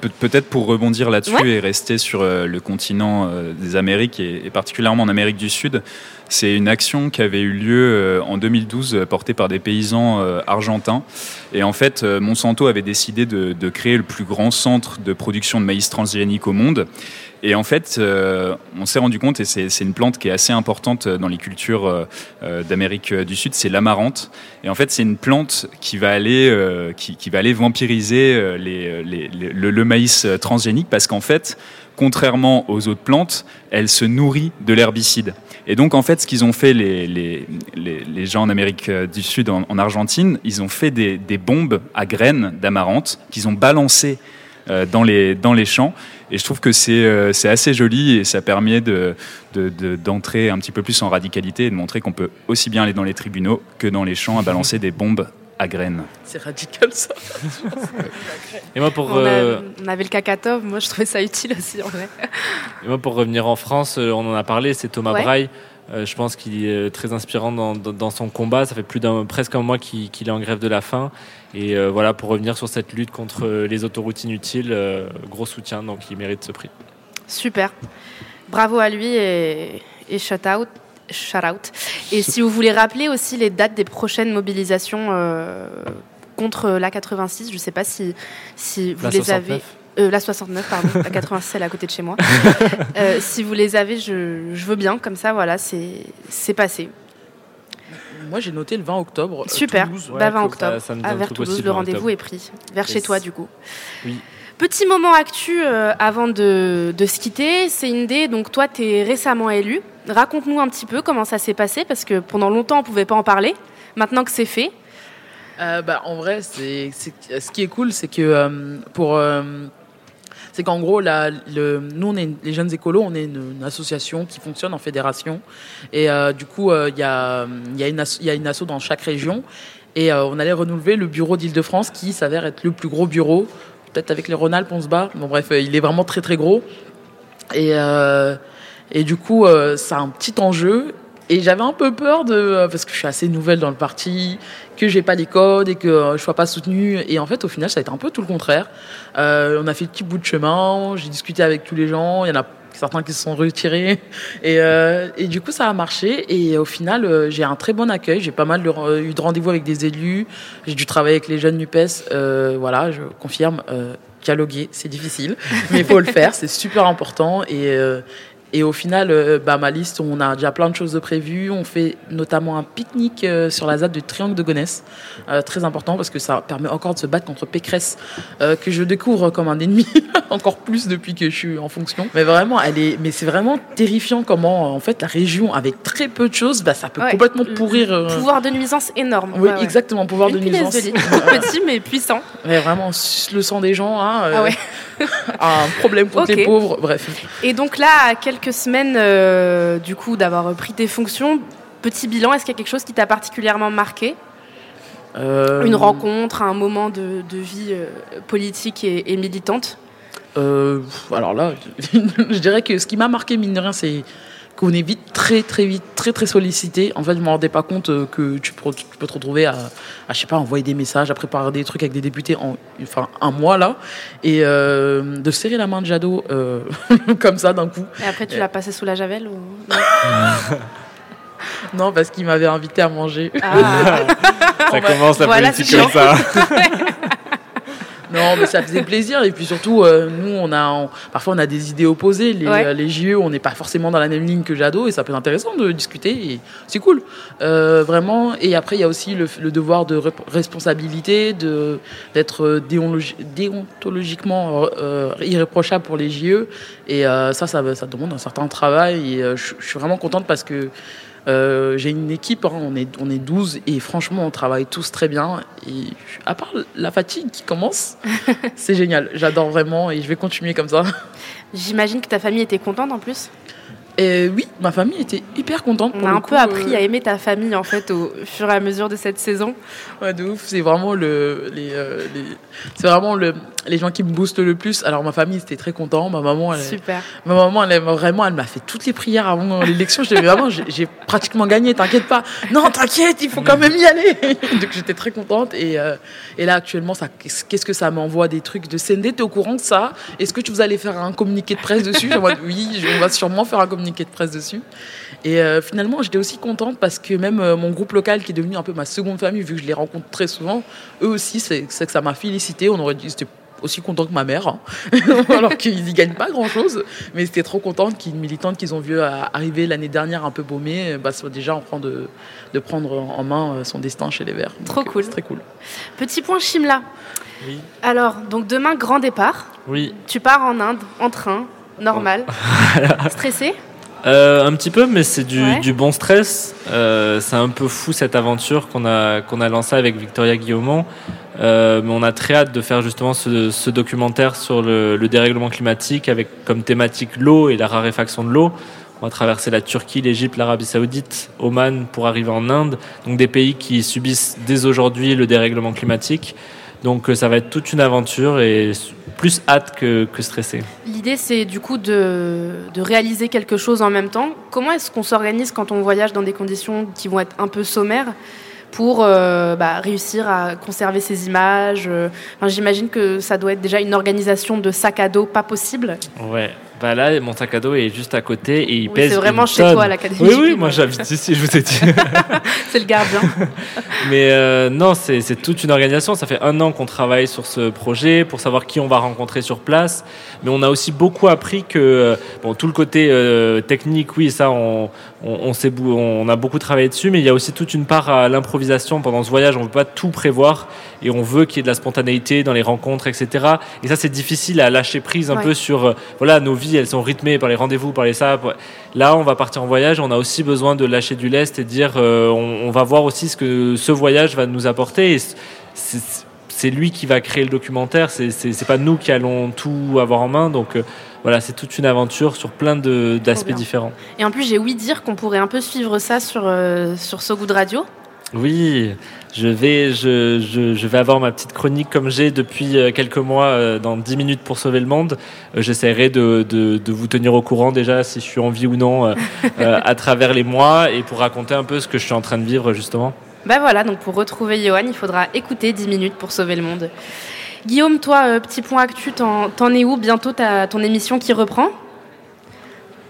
peut- peut-être pour rebondir là-dessus Ouais. et rester sur euh, le continent euh, des Amériques et, et particulièrement en Amérique du Sud, c'est une action qui avait eu lieu euh, en 2012 euh, portée par des paysans argentins. Et en fait, Monsanto avait décidé de, de créer le plus grand centre de production de maïs transgénique au monde. Et en fait, euh, on s'est rendu compte, et c'est une plante qui est assez importante dans les cultures euh, euh, d'Amérique du Sud, c'est l'amarante. Et en fait, c'est une plante qui va aller, euh, qui, va aller vampiriser euh, le, maïs euh, transgénique parce qu'en fait, contrairement aux autres plantes, elle se nourrit de l'herbicide. Et donc, en fait, ce qu'ils ont fait les, gens en Amérique euh, du Sud, en, en Argentine, ils ont fait des, bombes à graines d'amarante qu'ils ont balancées euh, dans les champs. Et je trouve que c'est euh, c'est assez joli et ça permet de de- de- d'entrer un petit peu plus en radicalité et de montrer qu'on peut aussi bien aller dans les tribunaux que dans les champs à balancer des bombes à graines. C'est radical ça. <laughs> Et moi, pour, on, a- euh, on avait le cacatov, moi je trouvais ça utile aussi en vrai. Et moi, pour revenir en France, euh, on en a parlé, c'est Thomas Ouais. Braille. Euh, je pense qu'il est euh, très inspirant dans, dans- dans son combat. Ça fait plus d'un, presque un mois qu'il, qu'il est en grève de la faim. Et euh, voilà, pour revenir sur cette lutte contre les autoroutes inutiles, euh, gros soutien, donc il mérite ce prix. Super. Bravo à lui et, et shout out. Shout out. Et si vous voulez rappeler aussi les dates des prochaines mobilisations euh, contre la 86, je ne sais pas si, si vous La les 69. avez. Euh, la 69, pardon. la 86, elle est à côté de chez moi. <laughs> Euh, si vous les avez, je, je veux bien. Comme ça, voilà, c'est c'est passé. Moi j'ai noté le 20 octobre. euh, Super. Toulouse. Bah, 20 ça- octobre. ça me à un vers Toulouse, aussi, le 20 rendez-vous est pris. Vers chez toi, du coup. Oui. Petit moment actu euh, avant de, de se quitter. C'est Indé, donc toi, tu es récemment élu. Raconte-nous un petit peu comment ça s'est passé, parce que pendant longtemps, on ne pouvait pas en parler. Maintenant que c'est fait, Euh, bah, en vrai, c'est, ce qui est cool, c'est que euh, pour. C'est qu'en gros, la, le, nous, on est les jeunes écolos, on est une, association qui fonctionne en fédération. Et euh, du coup, euh, il y, a, y, a une asso- y a une asso dans chaque région. Et euh, on allait renouveler le bureau d'Île-de-France qui s'avère être le plus gros bureau. Peut-être avec les Rhône-Alpes, on se bat. Bon, bref, il est vraiment très très gros. Et, et du coup, euh, c'est un petit enjeu. Et j'avais un peu peur de euh, parce que je suis assez nouvelle dans le parti, que j'ai pas les codes et que euh, je sois pas soutenue. Et en fait, au final, ça a été un peu tout le contraire. Euh, on a fait un petit bout de chemin. J'ai discuté avec tous les gens. Il y en a certains qui se sont retirés. Et, euh, et du coup, ça a marché. Et au final, euh, j'ai un très bon accueil. J'ai pas mal de, eu de rendez-vous avec des élus. J'ai dû travailler avec les jeunes Nupes. Voilà, je confirme. Dialoguer, c'est difficile, <laughs> mais il faut le faire. C'est super important. Et et au final, euh, bah, ma liste, on a déjà plein de choses de prévues. On fait notamment un pique-nique euh, sur la ZAD du Triangle de Gonesse. Euh, très important parce que ça permet encore de se battre contre Pécresse, euh, que je découvre comme un ennemi, <laughs> encore plus depuis que je suis en fonction. Mais vraiment, elle est, mais c'est vraiment terrifiant comment, en fait, la région, avec très peu de choses, bah, ça peut Ouais. complètement pourrir. pouvoir de nuisance énorme. Oui, Ouais, ouais. exactement, pouvoir Une de nuisance. de lit. <laughs> Petit, mais puissant. Vraiment, le sang des gens, hein, Ah <laughs> un problème pour Ok. les pauvres, bref. Et donc là, à quelques semaines euh, du coup d'avoir pris tes fonctions, petit bilan, est-ce qu'il y a quelque chose qui t'a particulièrement marqué? Euh, Une rencontre, un moment de, de vie euh, politique et, et militante? Euh, alors là, <laughs> je dirais que ce qui m'a marqué, mine de rien, c'est qu'on est vite, très, très vite, très, très sollicité. En fait, je ne me rendais pas compte euh, que tu peux, tu peux te retrouver à, à, je sais pas, envoyer des messages, à préparer des trucs avec des députés en enfin, un mois, là. Et euh, de serrer la main de Jadot euh, <laughs> comme ça, d'un coup. Et après, tu l'as passé sous la javel ou... <laughs> Non, parce qu'il m'avait invité à manger. Ah. <laughs> Ça commence la Voilà, politique comme ça. Non, mais ça faisait plaisir. Et puis surtout, euh, nous, on a, on- parfois, on a des idées opposées. Les, Ouais. euh, les JE, on n'est pas forcément dans la même ligne que Jadot, et ça peut être intéressant de discuter. Et c'est cool, Euh, vraiment. Et après, il y a aussi le, le devoir de responsabilité, de d'être déontologi- déontologiquement euh, irréprochable pour les JE. Et euh, ça, ça, ça demande un certain travail. Et euh, je suis vraiment contente parce que euh, j'ai une équipe, hein, on, est, on est 12 et franchement on travaille tous très bien. Et à part la fatigue qui commence, <laughs> c'est génial. J'adore vraiment et je vais continuer comme ça. J'imagine que ta famille était contente en plus. Et oui, ma famille était hyper contente. On a un coup, peu appris euh, à aimer ta famille en fait au fur et à mesure de cette saison. Ouais, de ouf. C'est vraiment le, les, euh, les- c'est vraiment le, les gens qui me boostent le plus. Alors ma famille était très content. Ma maman, elle, Super. ma maman, elle aime vraiment, elle m'a fait toutes les prières avant l'élection. Je disais vraiment, j'ai pratiquement gagné. T'inquiète pas. Non, t'inquiète, il faut quand même y aller. <laughs> Donc j'étais très contente. Et, euh, et là actuellement, ça, qu'est-ce que ça m'envoie des trucs de CND T'es au courant de ça? Est-ce que tu vous allez faire un communiqué de presse dessus? Mode, Oui, on va sûrement faire un communiqué de presse dessus. Et euh, finalement, j'étais aussi contente parce que même euh, mon groupe local, qui est devenu un peu ma seconde famille, vu que je les rencontre très souvent, eux aussi, c'est c'est que ça m'a félicité. On aurait dit c'était aussi content que ma mère, hein. <laughs> alors qu'ils n'y gagnent pas grand-chose. Mais c'était trop contente qu'une militante qu'ils ont vu euh, arriver l'année dernière un peu baumée, euh, bah, soit déjà en train de, de prendre en main euh, son destin chez les Verts. Trop Donc, cool. C'est très cool. Petit point Shimla. Oui. Alors, donc demain, grand départ. Oui. Tu pars en Inde, en train, normal. <laughs> Stressé? Euh, un petit peu, mais c'est du, Ouais. du bon stress. Euh, c'est un peu fou cette aventure qu'on a, qu'on a lancée avec Victoria Guillaumont. Euh, mais on a très hâte de faire justement ce, ce documentaire sur le, le dérèglement climatique avec comme thématique l'eau et la raréfaction de l'eau. On va traverser la Turquie, l'Égypte, l'Arabie Saoudite, Oman pour arriver en Inde. Donc des pays qui subissent dès aujourd'hui le dérèglement climatique. Donc euh, ça va être toute une aventure et plus hâte que, que stressé. L'idée, c'est du coup de, de réaliser quelque chose en même temps. Comment est-ce qu'on s'organise quand on voyage dans des conditions qui vont être un peu sommaires pour euh, bah, réussir à conserver ces images euh, enfin, J'imagine que ça doit être déjà une organisation de sac à dos pas possible. Ouais. Bah là, mon sac à dos est juste à côté et il Oui, pèse. c'est vraiment une chez tonne. toi, à l'Académie Oui, oui, moi j'habite ici, je vous ai dit. <laughs> c'est le gardien. <laughs> Mais euh, non, c'est c'est toute une organisation. Ça fait un an qu'on travaille sur ce projet pour savoir qui on va rencontrer sur place. Mais on a aussi beaucoup appris que euh, bon, tout le côté euh, technique, oui, ça, on, on, on, on a beaucoup travaillé dessus. Mais il y a aussi toute une part à l'improvisation pendant ce voyage. On ne veut pas tout prévoir et on veut qu'il y ait de la spontanéité dans les rencontres, etc. Et ça, c'est difficile à lâcher prise un Ouais. peu sur voilà, nos vies, elles sont rythmées par les rendez-vous, par les ça. Là, on va partir en voyage. On a aussi besoin de lâcher du lest et dire, euh, on, on va voir aussi ce que ce voyage va nous apporter. Et c'est- lui qui va créer le documentaire. C'est pas nous qui allons tout avoir en main. Donc euh, voilà, c'est toute une aventure sur plein d'aspects différents. Et en plus, j'ai ouï dire qu'on pourrait un peu suivre ça sur, euh, sur So Good Radio. Oui, je vais, je, je, je vais avoir ma petite chronique comme j'ai depuis euh, quelques mois euh, dans 10 minutes pour sauver le monde. Euh, J'essaierai de, de, de vous tenir au courant déjà si je suis en vie ou non <laughs> à travers les mois et pour raconter un peu ce que je suis en train de vivre justement. Bah voilà, donc pour retrouver Johan, il faudra écouter 10 minutes pour sauver le monde. Guillaume, toi, petit point actu, t'en t'en es où Bientôt t'as ton émission qui reprend?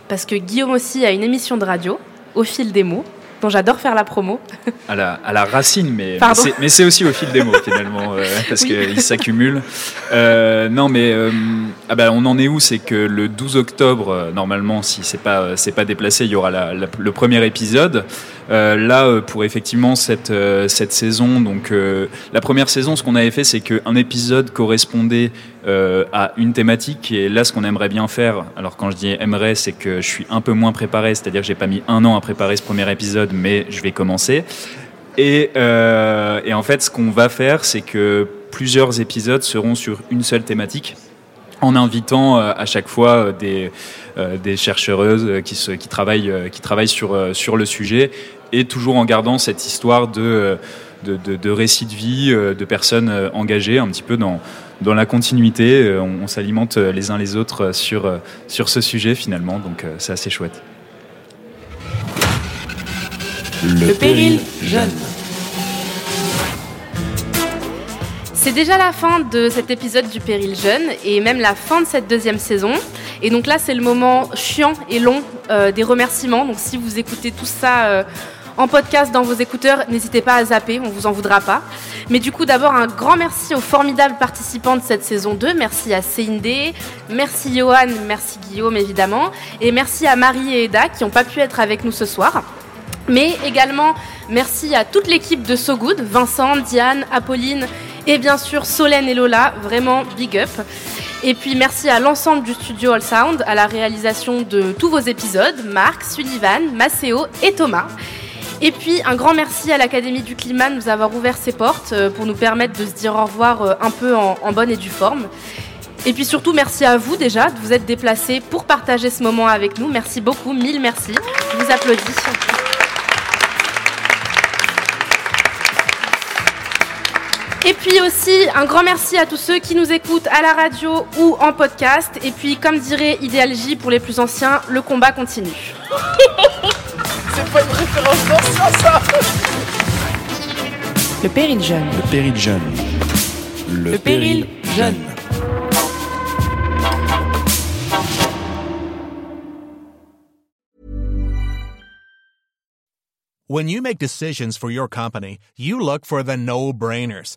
Parce que Guillaume aussi a une émission de radio, Au fil des mots, dont j'adore faire la promo. à la, à la racine, mais, mais c'est- aussi au fil des mots finalement, euh, <laughs> parce Oui. qu'ils s'accumulent. Euh, non, mais euh, ah bah, on en est où? C'est que le 12 octobre, normalement, si c'est pas c'est pas déplacé, il y aura la- la- le premier épisode. Euh, là, euh, pour effectivement cette euh, cette saison, donc la première saison, ce qu'on avait fait, c'est qu'un épisode correspondait à une thématique. Et là, ce qu'on aimerait bien faire, alors quand je dis aimerais, c'est que je suis un peu moins préparé, c'est-à-dire que j'ai pas mis un an à préparer ce premier épisode, mais je vais commencer. Et, euh, et en fait, ce qu'on va faire, c'est que plusieurs épisodes seront sur une seule thématique, en invitant euh, à chaque fois euh, des, euh, des chercheuses qui, se, qui travaillent, qui travaillent sur, sur le sujet, et toujours en gardant cette histoire de, de, de, de récits de vie, de personnes engagées un petit peu dans, dans la continuité. On, on s'alimente les uns les autres sur, sur ce sujet finalement, donc c'est assez chouette. Le péril jeune. C'est déjà la fin de cet épisode du Péril Jeune et même la fin de cette deuxième saison. Et donc là, c'est le moment chiant et long euh, des remerciements. Donc si vous écoutez tout ça euh, en podcast dans vos écouteurs, n'hésitez pas à zapper, on vous en voudra pas. Mais du coup, d'abord, un grand merci aux formidables participants de cette saison 2. Merci à Céindé, merci Johan, merci Guillaume évidemment, et merci à Marie et Eda qui n'ont pas pu être avec nous ce soir. Mais également, merci à toute l'équipe de So Good, Vincent, Diane, Apolline et bien sûr Solène et Lola, vraiment big up. Et puis merci à l'ensemble du studio All Sound, à la réalisation de tous vos épisodes, Marc, Sullivan, Maceo et Thomas. Et puis un grand merci à l'Académie du Climat de nous avoir ouvert ses portes euh, pour nous permettre de se dire au revoir euh, un peu en, en bonne et due forme. Et puis surtout merci à vous déjà de vous être déplacés pour partager ce moment avec nous. Merci beaucoup, mille merci. Je vous applaudis. Et puis aussi un grand merci à tous ceux qui nous écoutent à la radio ou en podcast. Et puis comme dirait Idéal J pour les plus anciens, le combat continue. <laughs> C'est pas une référence d'ancien, ça Le péril jeune. Le péril jeune. Le péril jeune. When you make decisions for your company, you look for the no-brainers.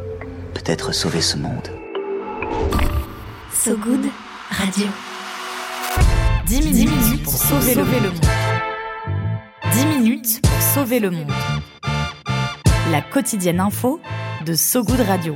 Peut-être sauver ce monde. So Good Radio. 10 minutes, pour sauver, le monde. 10 minutes pour sauver le monde. La quotidienne info de So Good Radio.